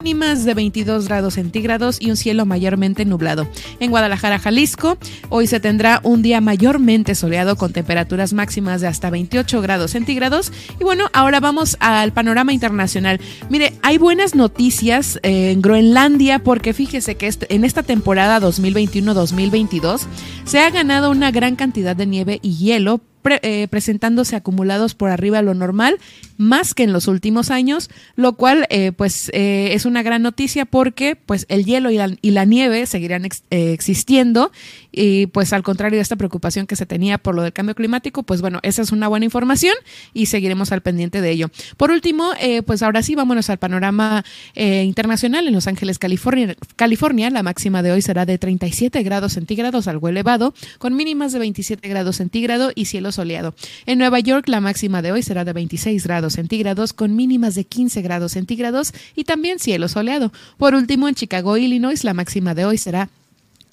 mínimas de 22 grados centígrados y un cielo mayormente nublado. En Guadalajara, Jalisco, hoy se tendrá un día mayormente soleado con temperaturas máximas de hasta 28 grados centígrados. Y bueno, ahora vamos al panorama internacional. Mire, hay buenas noticias eh, en Groenlandia porque fíjese que en esta temporada 2021-2022 se ha ganado una gran cantidad de nieve y hielo eh, presentándose acumulados por arriba de lo normal, más que en los últimos años, lo cual eh, pues eh, es una gran noticia porque pues el hielo y la, nieve seguirán existiendo y pues al contrario de esta preocupación que se tenía por lo del cambio climático, pues bueno, esa es una buena información y seguiremos al pendiente de ello. Por último, pues ahora sí, vámonos al panorama internacional en Los Ángeles, California. California, la máxima de hoy será de 37 grados centígrados, algo elevado, con mínimas de 27 grados centígrados y cielos soleado. En Nueva York la máxima de hoy será de 26 grados centígrados con mínimas de 15 grados centígrados y también cielo soleado. Por último, en Chicago, Illinois, la máxima de hoy será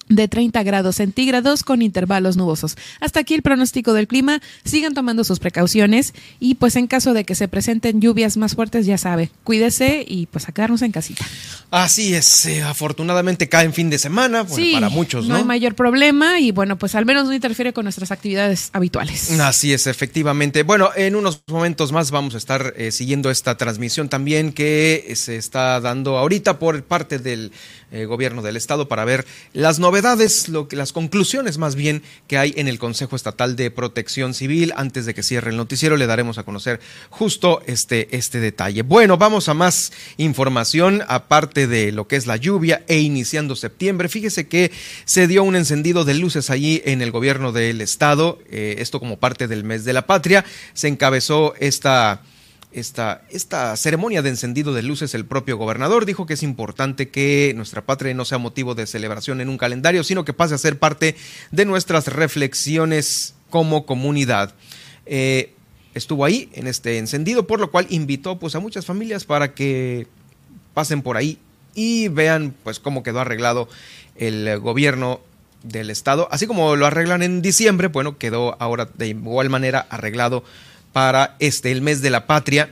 de 30 grados centígrados con intervalos nubosos. Hasta aquí el pronóstico del clima. Sigan tomando sus precauciones y pues en caso de que se presenten lluvias más fuertes, ya sabe, cuídese y pues a quedarnos en casita. Así es, eh, afortunadamente cae en fin de semana, para muchos, ¿no? No hay mayor problema y bueno, pues al menos no interfiere con nuestras actividades habituales. Así es, efectivamente. Bueno, en unos momentos más vamos a estar eh, siguiendo esta transmisión también que se está dando ahorita por parte del eh, gobierno del estado para ver las novedades, lo que, las conclusiones más bien que hay en el Consejo Estatal de Protección Civil. Antes de que cierre el noticiero le daremos a conocer justo este, este detalle. Bueno, vamos a más información aparte de lo que es la lluvia e iniciando septiembre. Fíjese que se dio un encendido de luces allí en el gobierno del estado, eh, esto como parte del mes de la patria. Se encabezó esta esta, ceremonia de encendido de luces, el propio gobernador dijo que es importante que nuestra patria no sea motivo de celebración en un calendario, sino que pase a ser parte de nuestras reflexiones como comunidad. Eh, estuvo ahí en este encendido, por lo cual invitó pues, a muchas familias para que pasen por ahí y vean pues, cómo quedó arreglado el gobierno del estado. Así como lo arreglan en diciembre, bueno, quedó ahora de igual manera arreglado para este, el mes de la patria.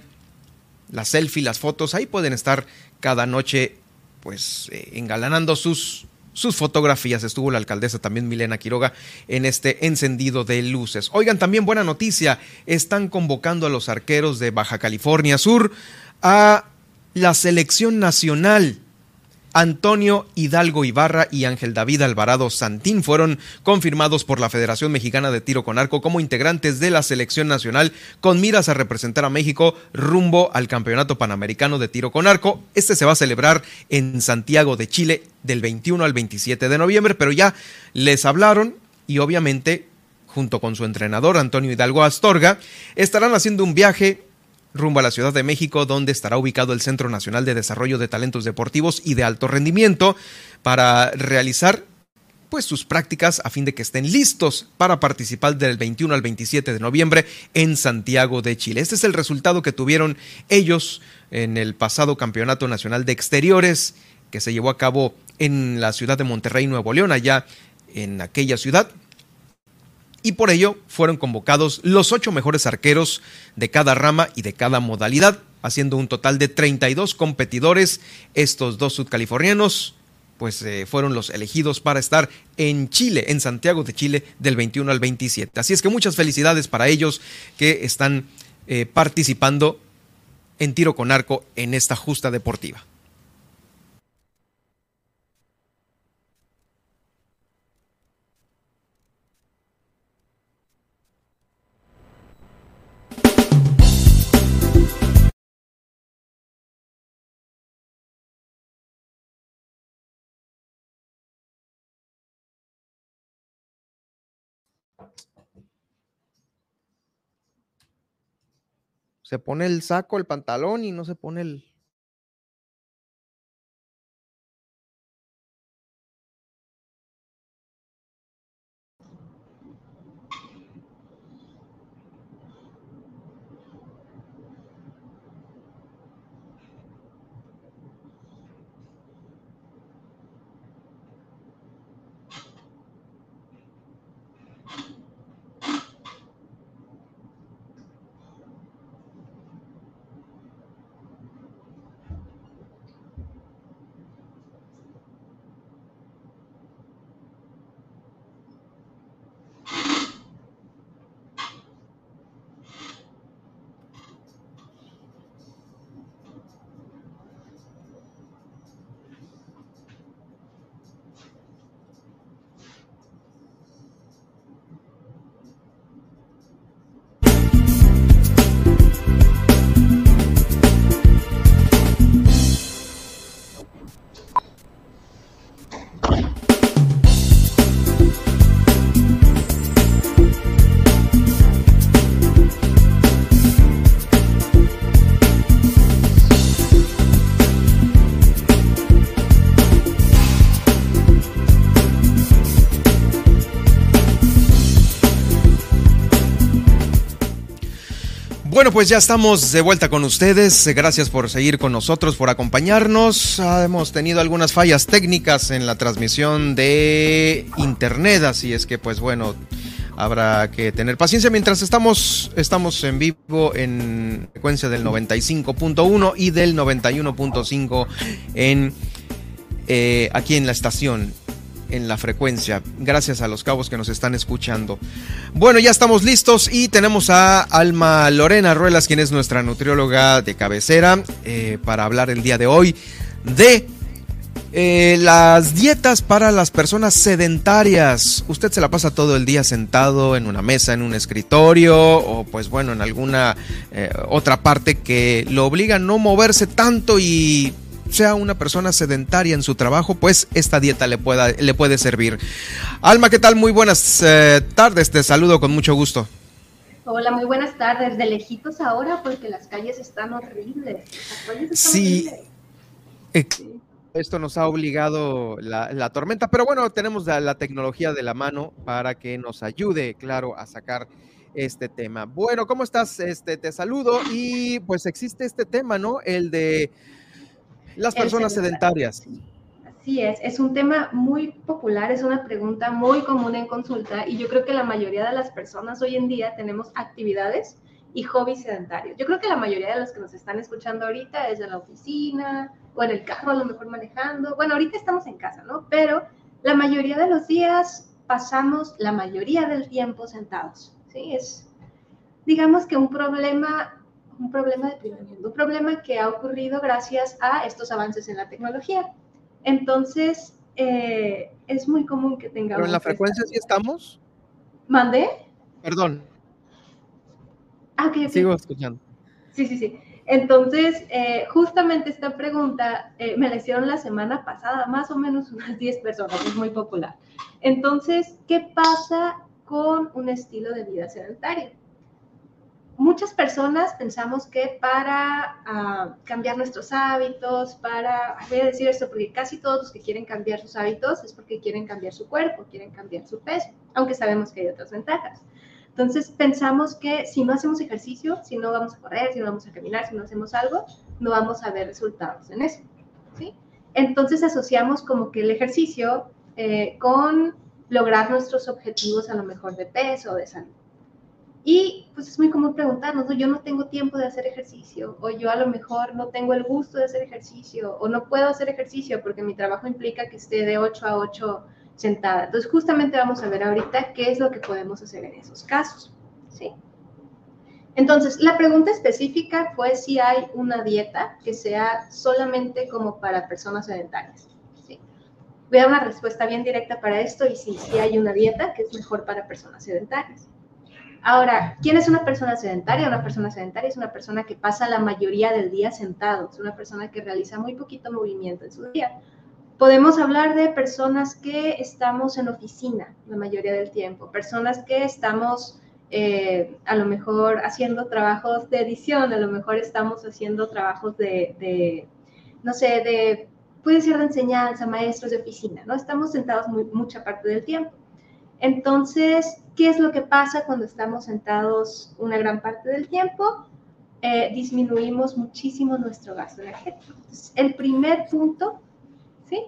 La selfie, las fotos, ahí pueden estar cada noche pues eh, engalanando sus, sus fotografías. Estuvo la alcaldesa también Milena Quiroga en este encendido de luces. Oigan, también buena noticia, están convocando a los arqueros de Baja California Sur a la selección nacional Antonio Hidalgo Ibarra y Ángel David Alvarado Santín fueron confirmados por la Federación Mexicana de Tiro con Arco como integrantes de la selección nacional con miras a representar a México rumbo al Campeonato Panamericano de Tiro con Arco. Este se va a celebrar en Santiago de Chile del 21 al 27 de noviembre, pero ya les hablaron y obviamente junto con su entrenador Antonio Hidalgo Astorga, estarán haciendo un viaje rumbo a la Ciudad de México, donde estará ubicado el Centro Nacional de Desarrollo de Talentos Deportivos y de Alto Rendimiento, para realizar pues sus prácticas a fin de que estén listos para participar del 21 al 27 de noviembre en Santiago de Chile. Este es el resultado que tuvieron ellos en el pasado Campeonato Nacional de Exteriores que se llevó a cabo en la ciudad de Monterrey, Nuevo León, allá en aquella ciudad y por ello fueron convocados los ocho mejores arqueros de cada rama y de cada modalidad, haciendo un total de 32 competidores. Estos dos sudcalifornianos pues eh, fueron los elegidos para estar en Chile, en Santiago de Chile, del 21 al 27. Así es que muchas felicidades para ellos que están eh, participando en tiro con arco en esta justa deportiva. Se pone el saco, el pantalón y no se pone el, pues ya estamos de vuelta con ustedes. Gracias por seguir con nosotros, por acompañarnos. Hemos tenido algunas fallas técnicas en la transmisión de internet, así es que pues bueno, habrá que tener paciencia mientras estamos, estamos en vivo en frecuencia del 95.1 y del 91.5 en eh, aquí en la estación en la frecuencia. Gracias a los cabos que nos están escuchando. Bueno, ya estamos listos y tenemos a Alma Lorena Ruelas, quien es nuestra nutrióloga de cabecera, eh, para hablar el día de hoy de eh, las dietas para las personas sedentarias. Usted se la pasa todo el día sentado en una mesa, en un escritorio o pues bueno, en alguna eh, otra parte que lo obliga a no moverse tanto y sea una persona sedentaria en su trabajo, pues esta dieta le, pueda, le puede servir. Alma, ¿qué tal? Muy buenas eh, tardes, te saludo con mucho gusto. Hola, muy buenas tardes. De lejitos ahora porque las calles están horribles. sí. Esto nos ha obligado la, tormenta, pero bueno, tenemos la, tecnología de la mano para que nos ayude, claro, a sacar este tema. Bueno, ¿cómo estás? Este, te saludo y pues existe este tema, ¿no? El de las personas sedentarias. Así es, es un tema muy popular, es una pregunta muy común en consulta y yo creo que la mayoría de las personas hoy en día tenemos actividades y hobbies sedentarios. Yo creo que la mayoría de los que nos están escuchando ahorita es en la oficina o en el carro a lo mejor manejando. Bueno, ahorita estamos en casa, ¿no? Pero la mayoría de los días pasamos la mayoría del tiempo sentados, ¿sí? Es, digamos que un problema un problema de primer mundo, un problema que ha ocurrido gracias a estos avances en la tecnología. Entonces, eh, es muy común que tengamos... ¿Pero en la frecuencia sí estamos? ¿Mandé? Perdón. Ah, ok, Sigo escuchando. Sí, sí, sí. Entonces, eh, justamente esta pregunta eh, me la hicieron la semana pasada, más o menos unas 10 personas, es muy popular. Entonces, ¿qué pasa con un estilo de vida sedentario? Muchas personas pensamos que para ah, cambiar nuestros hábitos, para, voy a decir esto, porque casi todos los que quieren cambiar sus hábitos es porque quieren cambiar su cuerpo, quieren cambiar su peso, aunque sabemos que hay otras ventajas. Entonces pensamos que si no hacemos ejercicio, si no vamos a correr, si no vamos a caminar, si no hacemos algo, no vamos a ver resultados en eso. ¿sí? Entonces asociamos como que el ejercicio eh, con lograr nuestros objetivos a lo mejor de peso o de salud. Y pues es muy común preguntarnos, ¿no? yo no tengo tiempo de hacer ejercicio, o yo a lo mejor no tengo el gusto de hacer ejercicio, o no puedo hacer ejercicio porque mi trabajo implica que esté de 8 a 8 sentada. Entonces justamente vamos a ver ahorita qué es lo que podemos hacer en esos casos. ¿sí? Entonces, la pregunta específica fue si hay una dieta que sea solamente como para personas sedentarias. ¿sí? Voy a dar una respuesta bien directa para esto y sí, sí hay una dieta que es mejor para personas sedentarias. Ahora, ¿quién es una persona sedentaria? Una persona sedentaria es una persona que pasa la mayoría del día sentado, es una persona que realiza muy poquito movimiento en su día. Podemos hablar de personas que estamos en oficina la mayoría del tiempo, personas que estamos eh, a lo mejor haciendo trabajos de edición, a lo mejor estamos haciendo trabajos de, no sé, de, puede ser de enseñanza, maestros de oficina, ¿no? Estamos sentados mucha parte del tiempo. Entonces, ¿qué es lo que pasa cuando estamos sentados una gran parte del tiempo? Eh, disminuimos muchísimo nuestro gasto energético. el primer punto, ¿sí?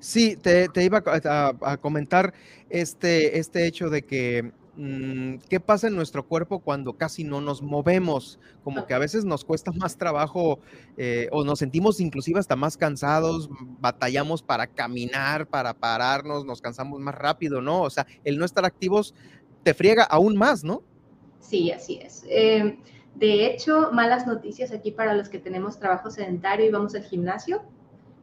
Sí, te, iba a, comentar este, este hecho de que qué pasa en nuestro cuerpo cuando casi no nos movemos, como que a veces nos cuesta más trabajo eh, o nos sentimos inclusive hasta más cansados, batallamos para caminar, para pararnos, nos cansamos más rápido, ¿no? O sea, el no estar activos te friega aún más, ¿no? Sí, así es. Em, de hecho, malas noticias aquí para los que tenemos trabajo sedentario y vamos al gimnasio.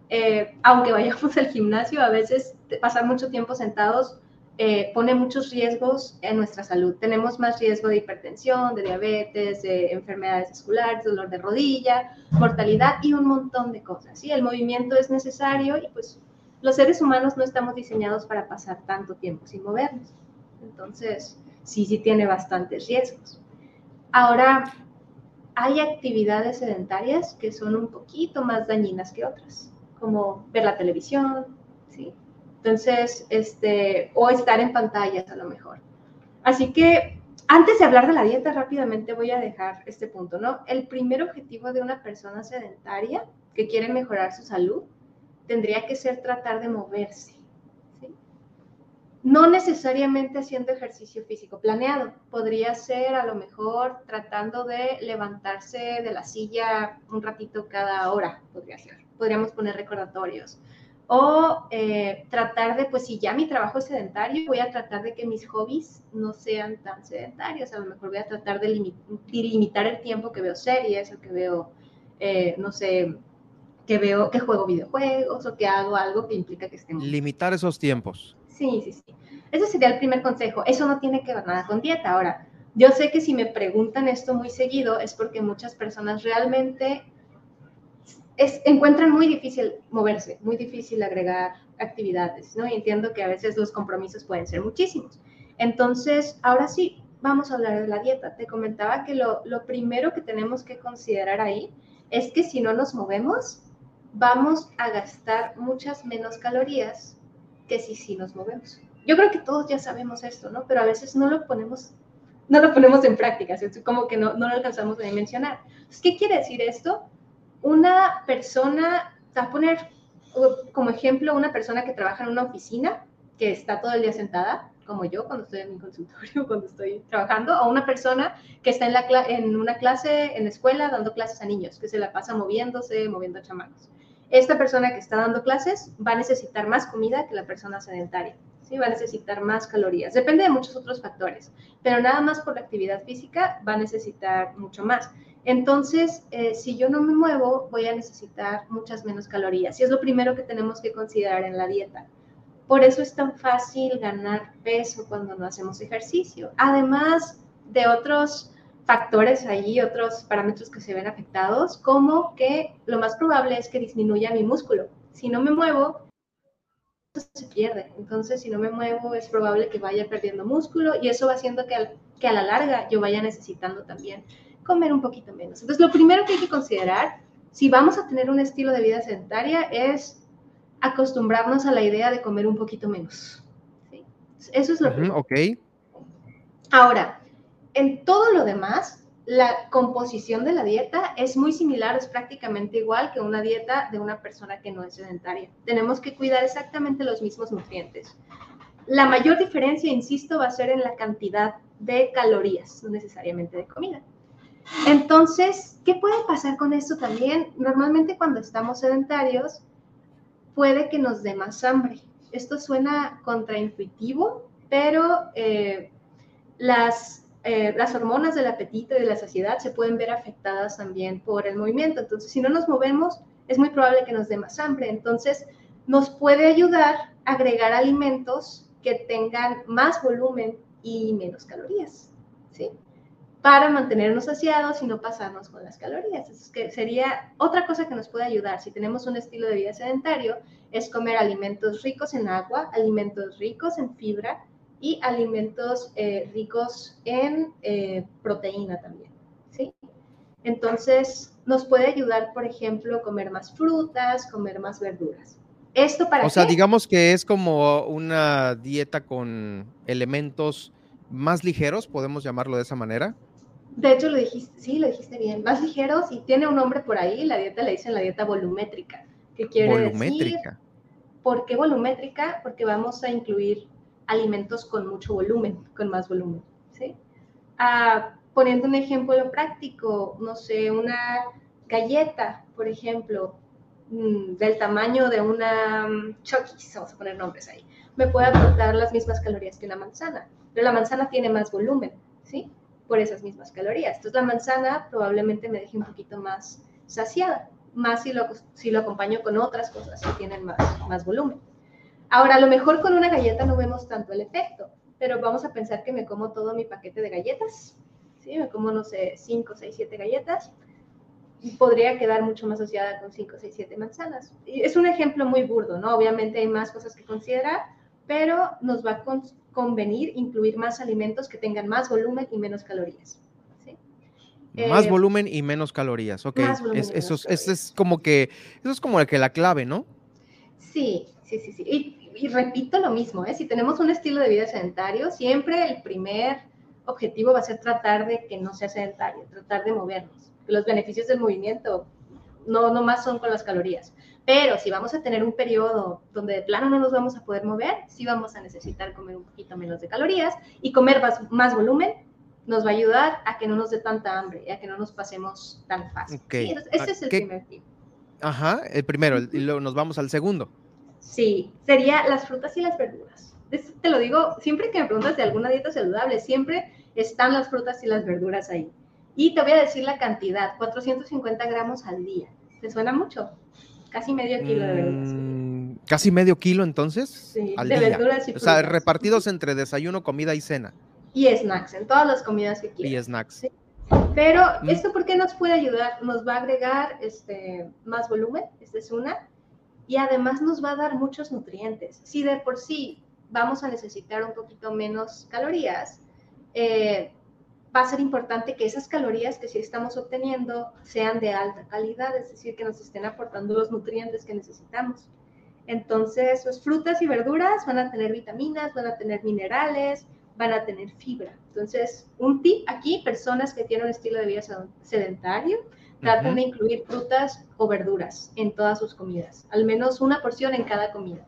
Eh, aunque vayamos al gimnasio, a veces pasar mucho tiempo sentados eh, pone muchos riesgos en nuestra salud. Tenemos más riesgo de hipertensión, de diabetes, de enfermedades vasculares, dolor de rodilla, mortalidad y un montón de cosas. ¿sí? El movimiento es necesario y pues los seres humanos no estamos diseñados para pasar tanto tiempo sin movernos. Entonces, sí, sí tiene bastantes riesgos. Ahora, hay actividades sedentarias que son un poquito más dañinas que otras, como ver la televisión. Entonces, este, o estar en pantallas a lo mejor. Así que antes de hablar de la dieta, rápidamente voy a dejar este punto, ¿no? El primer objetivo de una persona sedentaria que quiere mejorar su salud tendría que ser tratar de moverse. ¿sí? No necesariamente haciendo ejercicio físico planeado. Podría ser a lo mejor tratando de levantarse de la silla un ratito cada hora, podría ser. Podríamos poner recordatorios o eh, tratar de, pues si ya mi trabajo es sedentario, voy a tratar de que mis hobbies no sean tan sedentarios. A lo mejor voy a tratar de, limitar el tiempo que veo series o que veo, eh, no sé, que veo, que juego videojuegos o que hago algo que implica que estemos. Limitar esos tiempos. Sí, sí, sí. Ese sería el primer consejo. Eso no tiene que ver nada con dieta. Ahora, yo sé que si me preguntan esto muy seguido es porque muchas personas realmente encuentran muy difícil moverse, muy difícil agregar actividades, ¿no? Y entiendo que a veces los compromisos pueden ser muchísimos. Entonces, ahora sí, vamos a hablar de la dieta. Te comentaba que lo, lo primero que tenemos que considerar ahí es que si no nos movemos, vamos a gastar muchas menos calorías que si sí nos movemos. Yo creo que todos ya sabemos esto, ¿no? Pero a veces no lo ponemos, no lo ponemos en práctica, es como que no, no lo alcanzamos a dimensionar. ¿Qué quiere decir esto? Una persona, te a poner como ejemplo una persona que trabaja en una oficina, que está todo el día sentada, como yo cuando estoy en mi consultorio, cuando estoy trabajando, o una persona que está en, la, en una clase, en la escuela, dando clases a niños, que se la pasa moviéndose, moviendo chamacos. Esta persona que está dando clases va a necesitar más comida que la persona sedentaria. ¿sí? Va a necesitar más calorías. Depende de muchos otros factores, pero nada más por la actividad física va a necesitar mucho más. Entonces, eh, si yo no me muevo, voy a necesitar muchas menos calorías. Y es lo primero que tenemos que considerar en la dieta. Por eso es tan fácil ganar peso cuando no hacemos ejercicio. Además de otros factores ahí, otros parámetros que se ven afectados, como que lo más probable es que disminuya mi músculo. Si no me muevo, se pierde. Entonces, si no me muevo, es probable que vaya perdiendo músculo y eso va haciendo que, que a la larga yo vaya necesitando también comer un poquito menos. Entonces, lo primero que hay que considerar, si vamos a tener un estilo de vida sedentaria, es acostumbrarnos a la idea de comer un poquito menos. Eso es lo primero. Ok. Ahora, en todo lo demás, la composición de la dieta es muy similar, es prácticamente igual que una dieta de una persona que no es sedentaria. Tenemos que cuidar exactamente los mismos nutrientes. La mayor diferencia, insisto, va a ser en la cantidad de calorías, no necesariamente de comida. Entonces, ¿qué puede pasar con esto también? Normalmente cuando estamos sedentarios, puede que nos dé más hambre. Esto suena contraintuitivo, pero eh, las, eh, las hormonas del apetito y de la saciedad se pueden ver afectadas también por el movimiento. Entonces, si no nos movemos, es muy probable que nos dé más hambre. Entonces, nos puede ayudar a agregar alimentos que tengan más volumen y menos calorías. ¿sí? Para mantenernos saciados y no pasarnos con las calorías. Es que sería otra cosa que nos puede ayudar si tenemos un estilo de vida sedentario, es comer alimentos ricos en agua, alimentos ricos en fibra y alimentos eh, ricos en eh, proteína también. ¿sí? Entonces, nos puede ayudar, por ejemplo, comer más frutas, comer más verduras. Esto para... O sea, digamos que es como una dieta con elementos más ligeros, podemos llamarlo de esa manera. De hecho, lo dijiste, sí, lo dijiste bien, más ligeros y tiene un nombre por ahí, la dieta le dicen la dieta volumétrica, que quiere volumétrica. decir... ¿Por qué volumétrica? Porque vamos a incluir alimentos con mucho volumen, con más volumen, ¿sí? Ah, poniendo un ejemplo práctico, no sé, una galleta, por ejemplo, mm, del tamaño de una mm, Chokis, vamos a poner nombres ahí, me puede aportar las mismas calorías que una manzana, pero la manzana tiene más volumen, ¿sí? Por esas mismas calorías. Entonces la manzana probablemente me deje un poquito más saciada, más si lo, si lo acompaño con otras cosas que tienen más, más volumen. Ahora, a lo mejor con una galleta no vemos tanto el efecto, pero vamos a pensar que me como todo mi paquete de galletas, ¿sí? Me como, no sé, 5, 6, 7 galletas, y podría quedar mucho más saciada con 5, 6, 7 manzanas. Es un ejemplo muy burdo, ¿no? Obviamente hay más cosas que considerar, pero nos va a convenir incluir más alimentos que tengan más volumen y menos calorías. Más eh, volumen y menos calorías, ok. eso, es, como que, eso es como que la clave, ¿no? Sí, sí, sí, sí. Y, repito lo mismo, ¿eh? si tenemos un estilo de vida sedentario, siempre el primer objetivo va a ser tratar de que no sea sedentario, tratar de movernos. Los beneficios del movimiento no, no más son con las calorías. Pero si vamos a tener un periodo donde de plano no nos vamos a poder mover, sí vamos a necesitar comer un poquito menos de calorías y comer más, volumen nos va a ayudar a que no nos dé tanta hambre y a que no nos pasemos tan fácil. ese es el primer tip. Ajá, el primero, y luego nos vamos al segundo. Sí, sería las frutas y las verduras. te lo digo, siempre que me preguntas de alguna dieta saludable, siempre están las frutas y las verduras ahí. Y te voy a decir la cantidad, 450 gramos al día. ¿Te suena mucho? Casi medio kilo de verduras. Mm, casi medio kilo entonces. Sí, de verduras y frutas. O sea, repartidos entre desayuno, comida y cena. Y snacks, en todas las comidas que quieras. Y snacks. Pero, mm. ¿esto por qué nos puede ayudar? Nos va a agregar este, más volumen, esta es una, y además nos va a dar muchos nutrientes. Si de por sí vamos a necesitar un poquito menos calorías, eh, va a ser importante que esas calorías que sí estamos obteniendo sean de alta calidad, es decir, que nos estén aportando los nutrientes que necesitamos. Entonces, pues frutas y verduras van a tener vitaminas, van a tener minerales, van a tener fibra. Entonces, un tip aquí, personas que tienen un estilo de vida sedentario, traten de incluir frutas o verduras en todas sus comidas, al menos una porción en cada comida.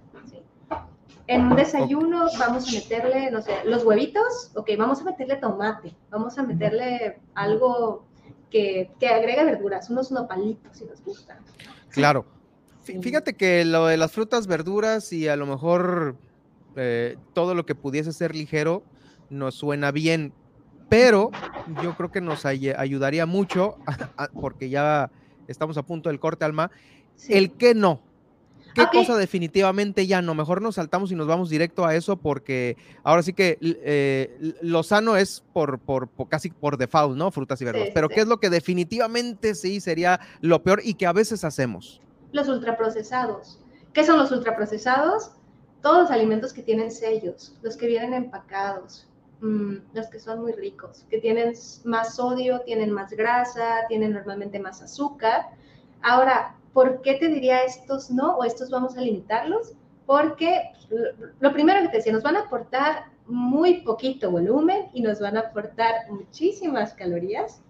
En un desayuno vamos a meterle, no sé, los huevitos, ok, vamos a meterle tomate, vamos a meterle algo que, que agregue verduras, unos nopalitos si nos gustan. Claro. Fíjate que lo de las frutas, verduras y a lo mejor eh, todo lo que pudiese ser ligero nos suena bien, pero yo creo que nos ayudaría mucho, porque ya estamos a punto del corte alma, el que no. ¿Qué cosa definitivamente ya no? Mejor nos saltamos y nos vamos directo a eso porque ahora sí que eh, lo sano es por, por, casi por default, ¿no? Frutas y verduras. Pero ¿qué es lo que definitivamente sí sería lo peor y que a veces hacemos? Los ultraprocesados. ¿Qué son los ultraprocesados? Todos los alimentos que tienen sellos, los que vienen empacados, mm, los que son muy ricos, que tienen más sodio, tienen más grasa, tienen normalmente más azúcar. Ahora, ¿Por qué te diría estos no o estos vamos a limitarlos? Porque lo primero que te decía, nos van a aportar muy poquito volumen y nos van a aportar muchísimas calorías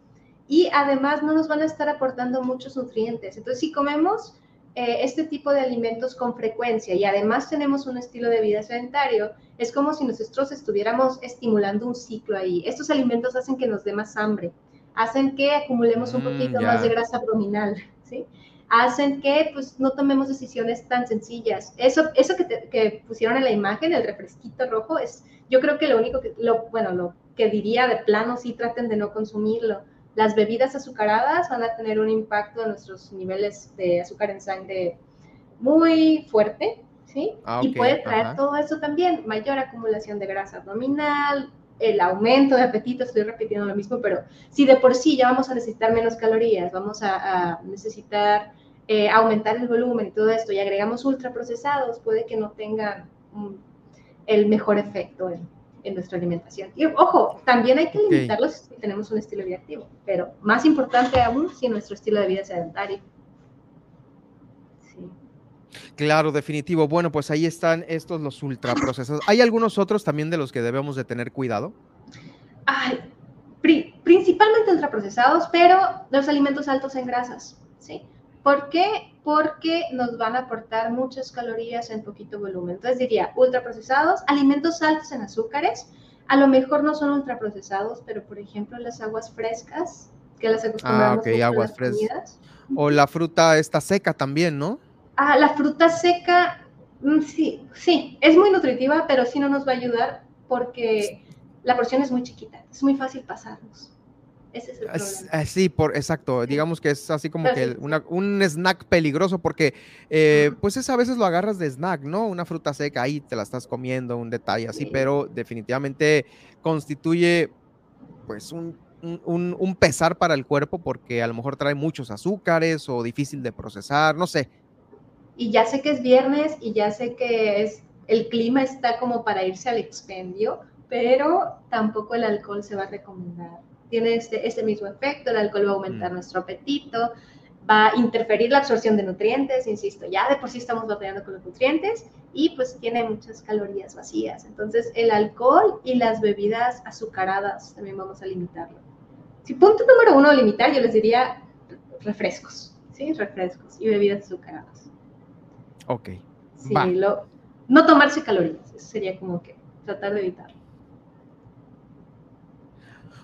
y además no nos van a estar aportando muchos nutrientes. Entonces, si comemos eh, este tipo de alimentos con frecuencia y además tenemos un estilo de vida sedentario, es como si nosotros estuviéramos estimulando un ciclo ahí. Estos alimentos hacen que nos dé más hambre, hacen que acumulemos un mm, poquito más de grasa abdominal, ¿sí? Hacen que pues no tomemos decisiones tan sencillas. Eso, eso que, que, pusieron en la imagen, el refresquito rojo, es yo creo que lo único que, lo, bueno, lo que diría de plano, sí traten de no consumirlo. Las bebidas azucaradas van a tener un impacto en nuestros niveles de azúcar en sangre muy fuerte, ¿sí? Ah, y puede traer todo eso también, mayor acumulación de grasa abdominal, el aumento de apetito, estoy repitiendo lo mismo, pero si de por sí ya vamos a necesitar menos calorías, vamos a, necesitar eh, aumentar el volumen y todo esto, y agregamos ultraprocesados, puede que no tengan el mejor efecto en, nuestra alimentación. Y ojo, también hay que limitarlos si tenemos un estilo de vida activo, pero más importante aún si nuestro estilo de vida es sedentario. Claro, definitivo. Bueno, pues ahí están estos los ultraprocesados. ¿Hay algunos otros también de los que debemos de tener cuidado? Ay, principalmente ultraprocesados, pero los alimentos altos en grasas, ¿sí? ¿Por qué? Porque nos van a aportar muchas calorías en poquito volumen. Entonces diría, ultraprocesados, alimentos altos en azúcares, a lo mejor no son ultraprocesados, pero por ejemplo las aguas frescas, que las acostumbramos ah, ok, aguas frescas. O la fruta está seca también, ¿no? Ah, la fruta seca, mm, sí, sí, es muy nutritiva, pero sí no nos va a ayudar porque la porción es muy chiquita, es muy fácil pasarnos. Ese es el problema. Sí, por, exacto. Digamos que es así como que un snack peligroso porque eh, pues es a veces lo agarras de snack, ¿no? Una fruta seca, ahí te la estás comiendo, un detalle así, pero definitivamente constituye pues un, un, un, pesar para el cuerpo porque a lo mejor trae muchos azúcares o difícil de procesar, no sé y ya sé que es viernes y ya sé que es, el clima está como para irse al expendio, pero tampoco el alcohol se va a recomendar. Tiene este, este mismo efecto, el alcohol va a aumentar mm. nuestro apetito, va a interferir la absorción de nutrientes, insisto, ya de por sí estamos batallando con los nutrientes y pues tiene muchas calorías vacías. Entonces el alcohol y las bebidas azucaradas también vamos a limitarlo. Si punto número uno limitar, yo les diría refrescos, ¿sí? Refrescos y bebidas azucaradas. Ok. Sí, no tomarse calorías, eso sería como que tratar de evitarlo.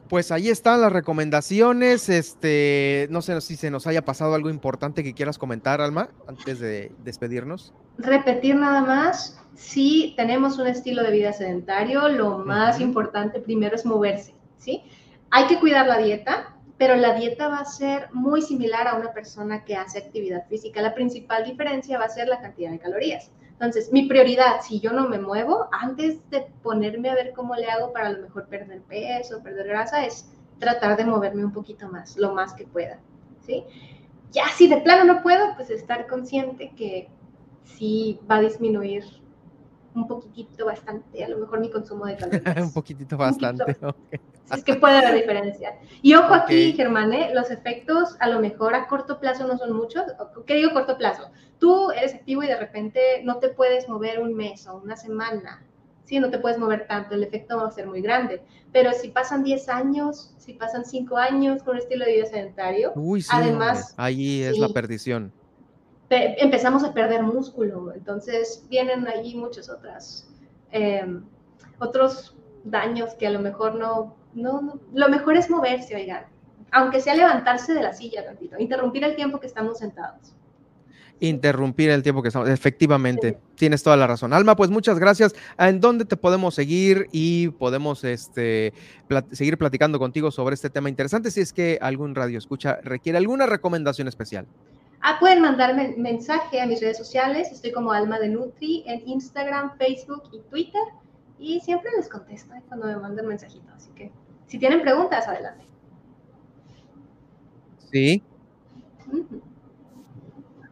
Pues ahí están las recomendaciones. Este, no sé si se nos haya pasado algo importante que quieras comentar, Alma, antes de despedirnos. Repetir nada más. Si tenemos un estilo de vida sedentario, lo más importante primero es moverse, ¿sí? Hay que cuidar la dieta, pero la dieta va a ser muy similar a una persona que hace actividad física. La principal diferencia va a ser la cantidad de calorías. Entonces, mi prioridad, si yo no me muevo, antes de ponerme a ver cómo le hago para a lo mejor perder peso, perder grasa, es tratar de moverme un poquito más, lo más que pueda, ¿sí? Ya si de plano no puedo, pues estar consciente que sí va a disminuir un poquitito bastante, a lo mejor mi consumo de calorías. un poquitito bastante. Es que puede haber diferencia. Y ojo aquí, Germán, ¿eh? los efectos a lo mejor a corto plazo no son muchos. ¿Qué digo corto plazo? Tú eres activo y de repente no te puedes mover un mes o una semana. Sí, no te puedes mover tanto, el efecto va a ser muy grande. Pero si pasan 10 años, si pasan 5 años con un estilo de vida sedentario, además... Ahí es la perdición. Empezamos a perder músculo, entonces vienen allí muchos otras, em, otros daños que a lo mejor no, no, lo mejor es moverse, oigan, aunque sea levantarse de la silla tantito, interrumpir el tiempo que estamos sentados. Interrumpir el tiempo que estamos, efectivamente, tienes toda la razón. Alma, pues muchas gracias. ¿En dónde te podemos seguir y podemos este, seguir platicando contigo sobre este tema interesante si es que algún radio escucha requiere alguna recomendación especial? Ah, pueden mandarme mensaje a mis redes sociales, estoy como Alma de Nutri en Instagram, Facebook y Twitter y siempre les contesto cuando me mandan mensajito, así que si tienen preguntas, adelante. Sí.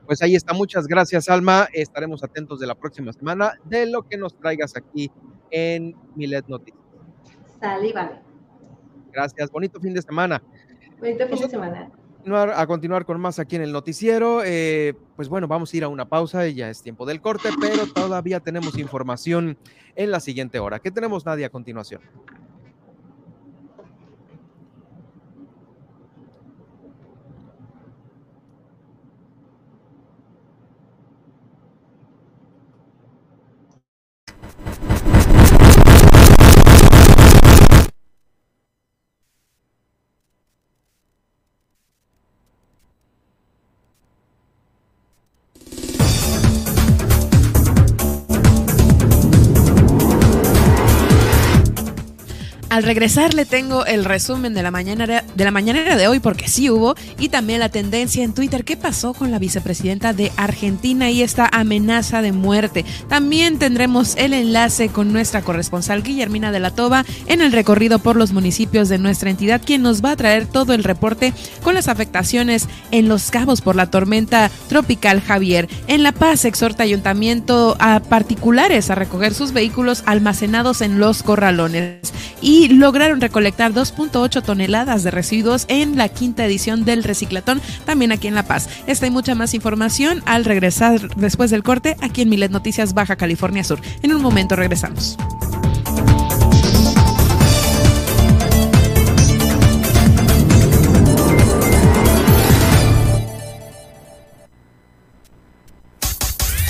Pues ahí está, muchas gracias Alma, estaremos atentos de la próxima semana de lo que nos traigas aquí en Milet Noticias. Salí, vale. Gracias, bonito fin de semana. Bonito fin de semana. A continuar con más aquí en el noticiero, eh, pues bueno, vamos a ir a una pausa, ya es tiempo del corte, pero todavía tenemos información en la siguiente hora. ¿Qué tenemos, Nadia, a continuación? Al regresar le tengo el resumen de la mañana de la mañanera de hoy porque sí hubo y también la tendencia en Twitter qué pasó con la vicepresidenta de Argentina y esta amenaza de muerte. También tendremos el enlace con nuestra corresponsal Guillermina de la Toba en el recorrido por los municipios de nuestra entidad quien nos va a traer todo el reporte con las afectaciones en Los Cabos por la tormenta tropical Javier. En La Paz exhorta ayuntamiento a particulares a recoger sus vehículos almacenados en los corralones y lograron recolectar 2.8 toneladas de residuos en la quinta edición del Reciclatón, también aquí en La Paz. Esta y mucha más información al regresar después del corte aquí en Milet Noticias Baja California Sur. En un momento regresamos.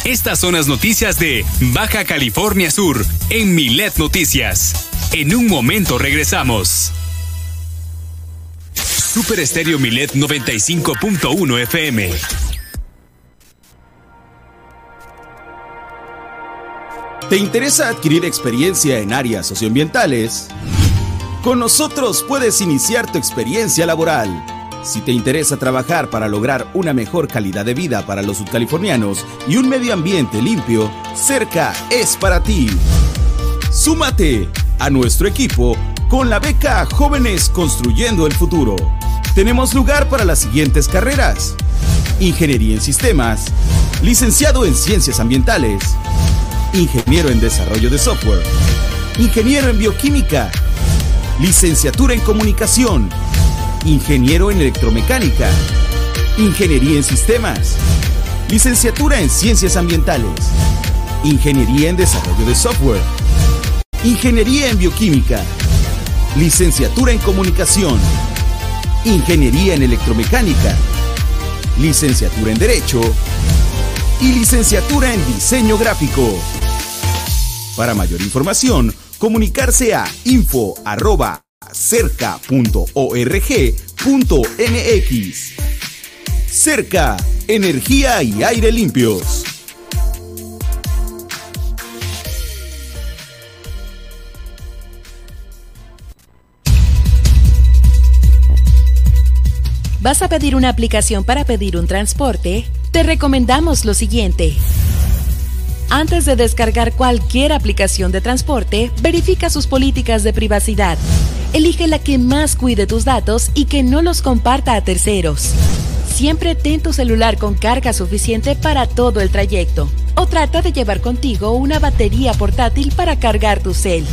Estas son las noticias de Baja California Sur en Milet Noticias. En un momento regresamos. Super Estéreo Milet 95.1 FM. ¿Te interesa adquirir experiencia en áreas socioambientales? Con nosotros puedes iniciar tu experiencia laboral. Si te interesa trabajar para lograr una mejor calidad de vida para los subcalifornianos y un medio ambiente limpio, cerca es para ti. Súmate a nuestro equipo con la beca Jóvenes Construyendo el Futuro. Tenemos lugar para las siguientes carreras. Ingeniería en Sistemas, licenciado en Ciencias Ambientales, ingeniero en Desarrollo de Software, ingeniero en Bioquímica, licenciatura en Comunicación, ingeniero en Electromecánica, Ingeniería en Sistemas. Licenciatura en Ciencias Ambientales. Ingeniería en Desarrollo de Software. Ingeniería en Bioquímica. Licenciatura en Comunicación. Ingeniería en Electromecánica. Licenciatura en Derecho. Y licenciatura en Diseño Gráfico. Para mayor información, comunicarse a info@cerca.org.mx. Cerca, energía y aire limpios. ¿Vas a pedir una aplicación para pedir un transporte? Te recomendamos lo siguiente. Antes de descargar cualquier aplicación de transporte, verifica sus políticas de privacidad. Elige la que más cuide tus datos y que no los comparta a terceros. Siempre ten tu celular con carga suficiente para todo el trayecto. O trata de llevar contigo una batería portátil para cargar tu cel.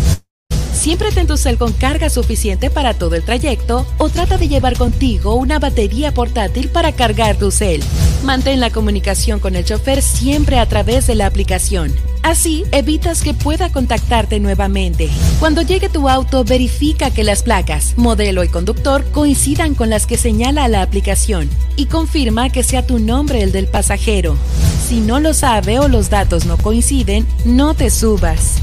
Siempre ten tu cel con carga suficiente para todo el trayecto o trata de llevar contigo una batería portátil para cargar tu cel. Mantén la comunicación con el chofer siempre a través de la aplicación. Así evitas que pueda contactarte nuevamente. Cuando llegue tu auto, verifica que las placas, modelo y conductor coincidan con las que señala la aplicación y confirma que sea tu nombre el del pasajero. Si no lo sabe o los datos no coinciden, no te subas.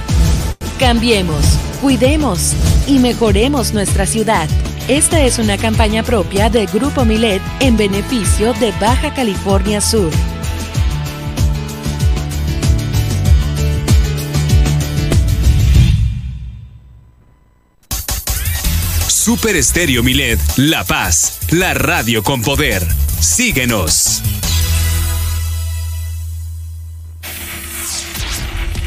Cambiemos, cuidemos y mejoremos nuestra ciudad. Esta es una campaña propia de Grupo Milet en beneficio de Baja California Sur. Super Estéreo Milet, La Paz, la radio con poder. Síguenos.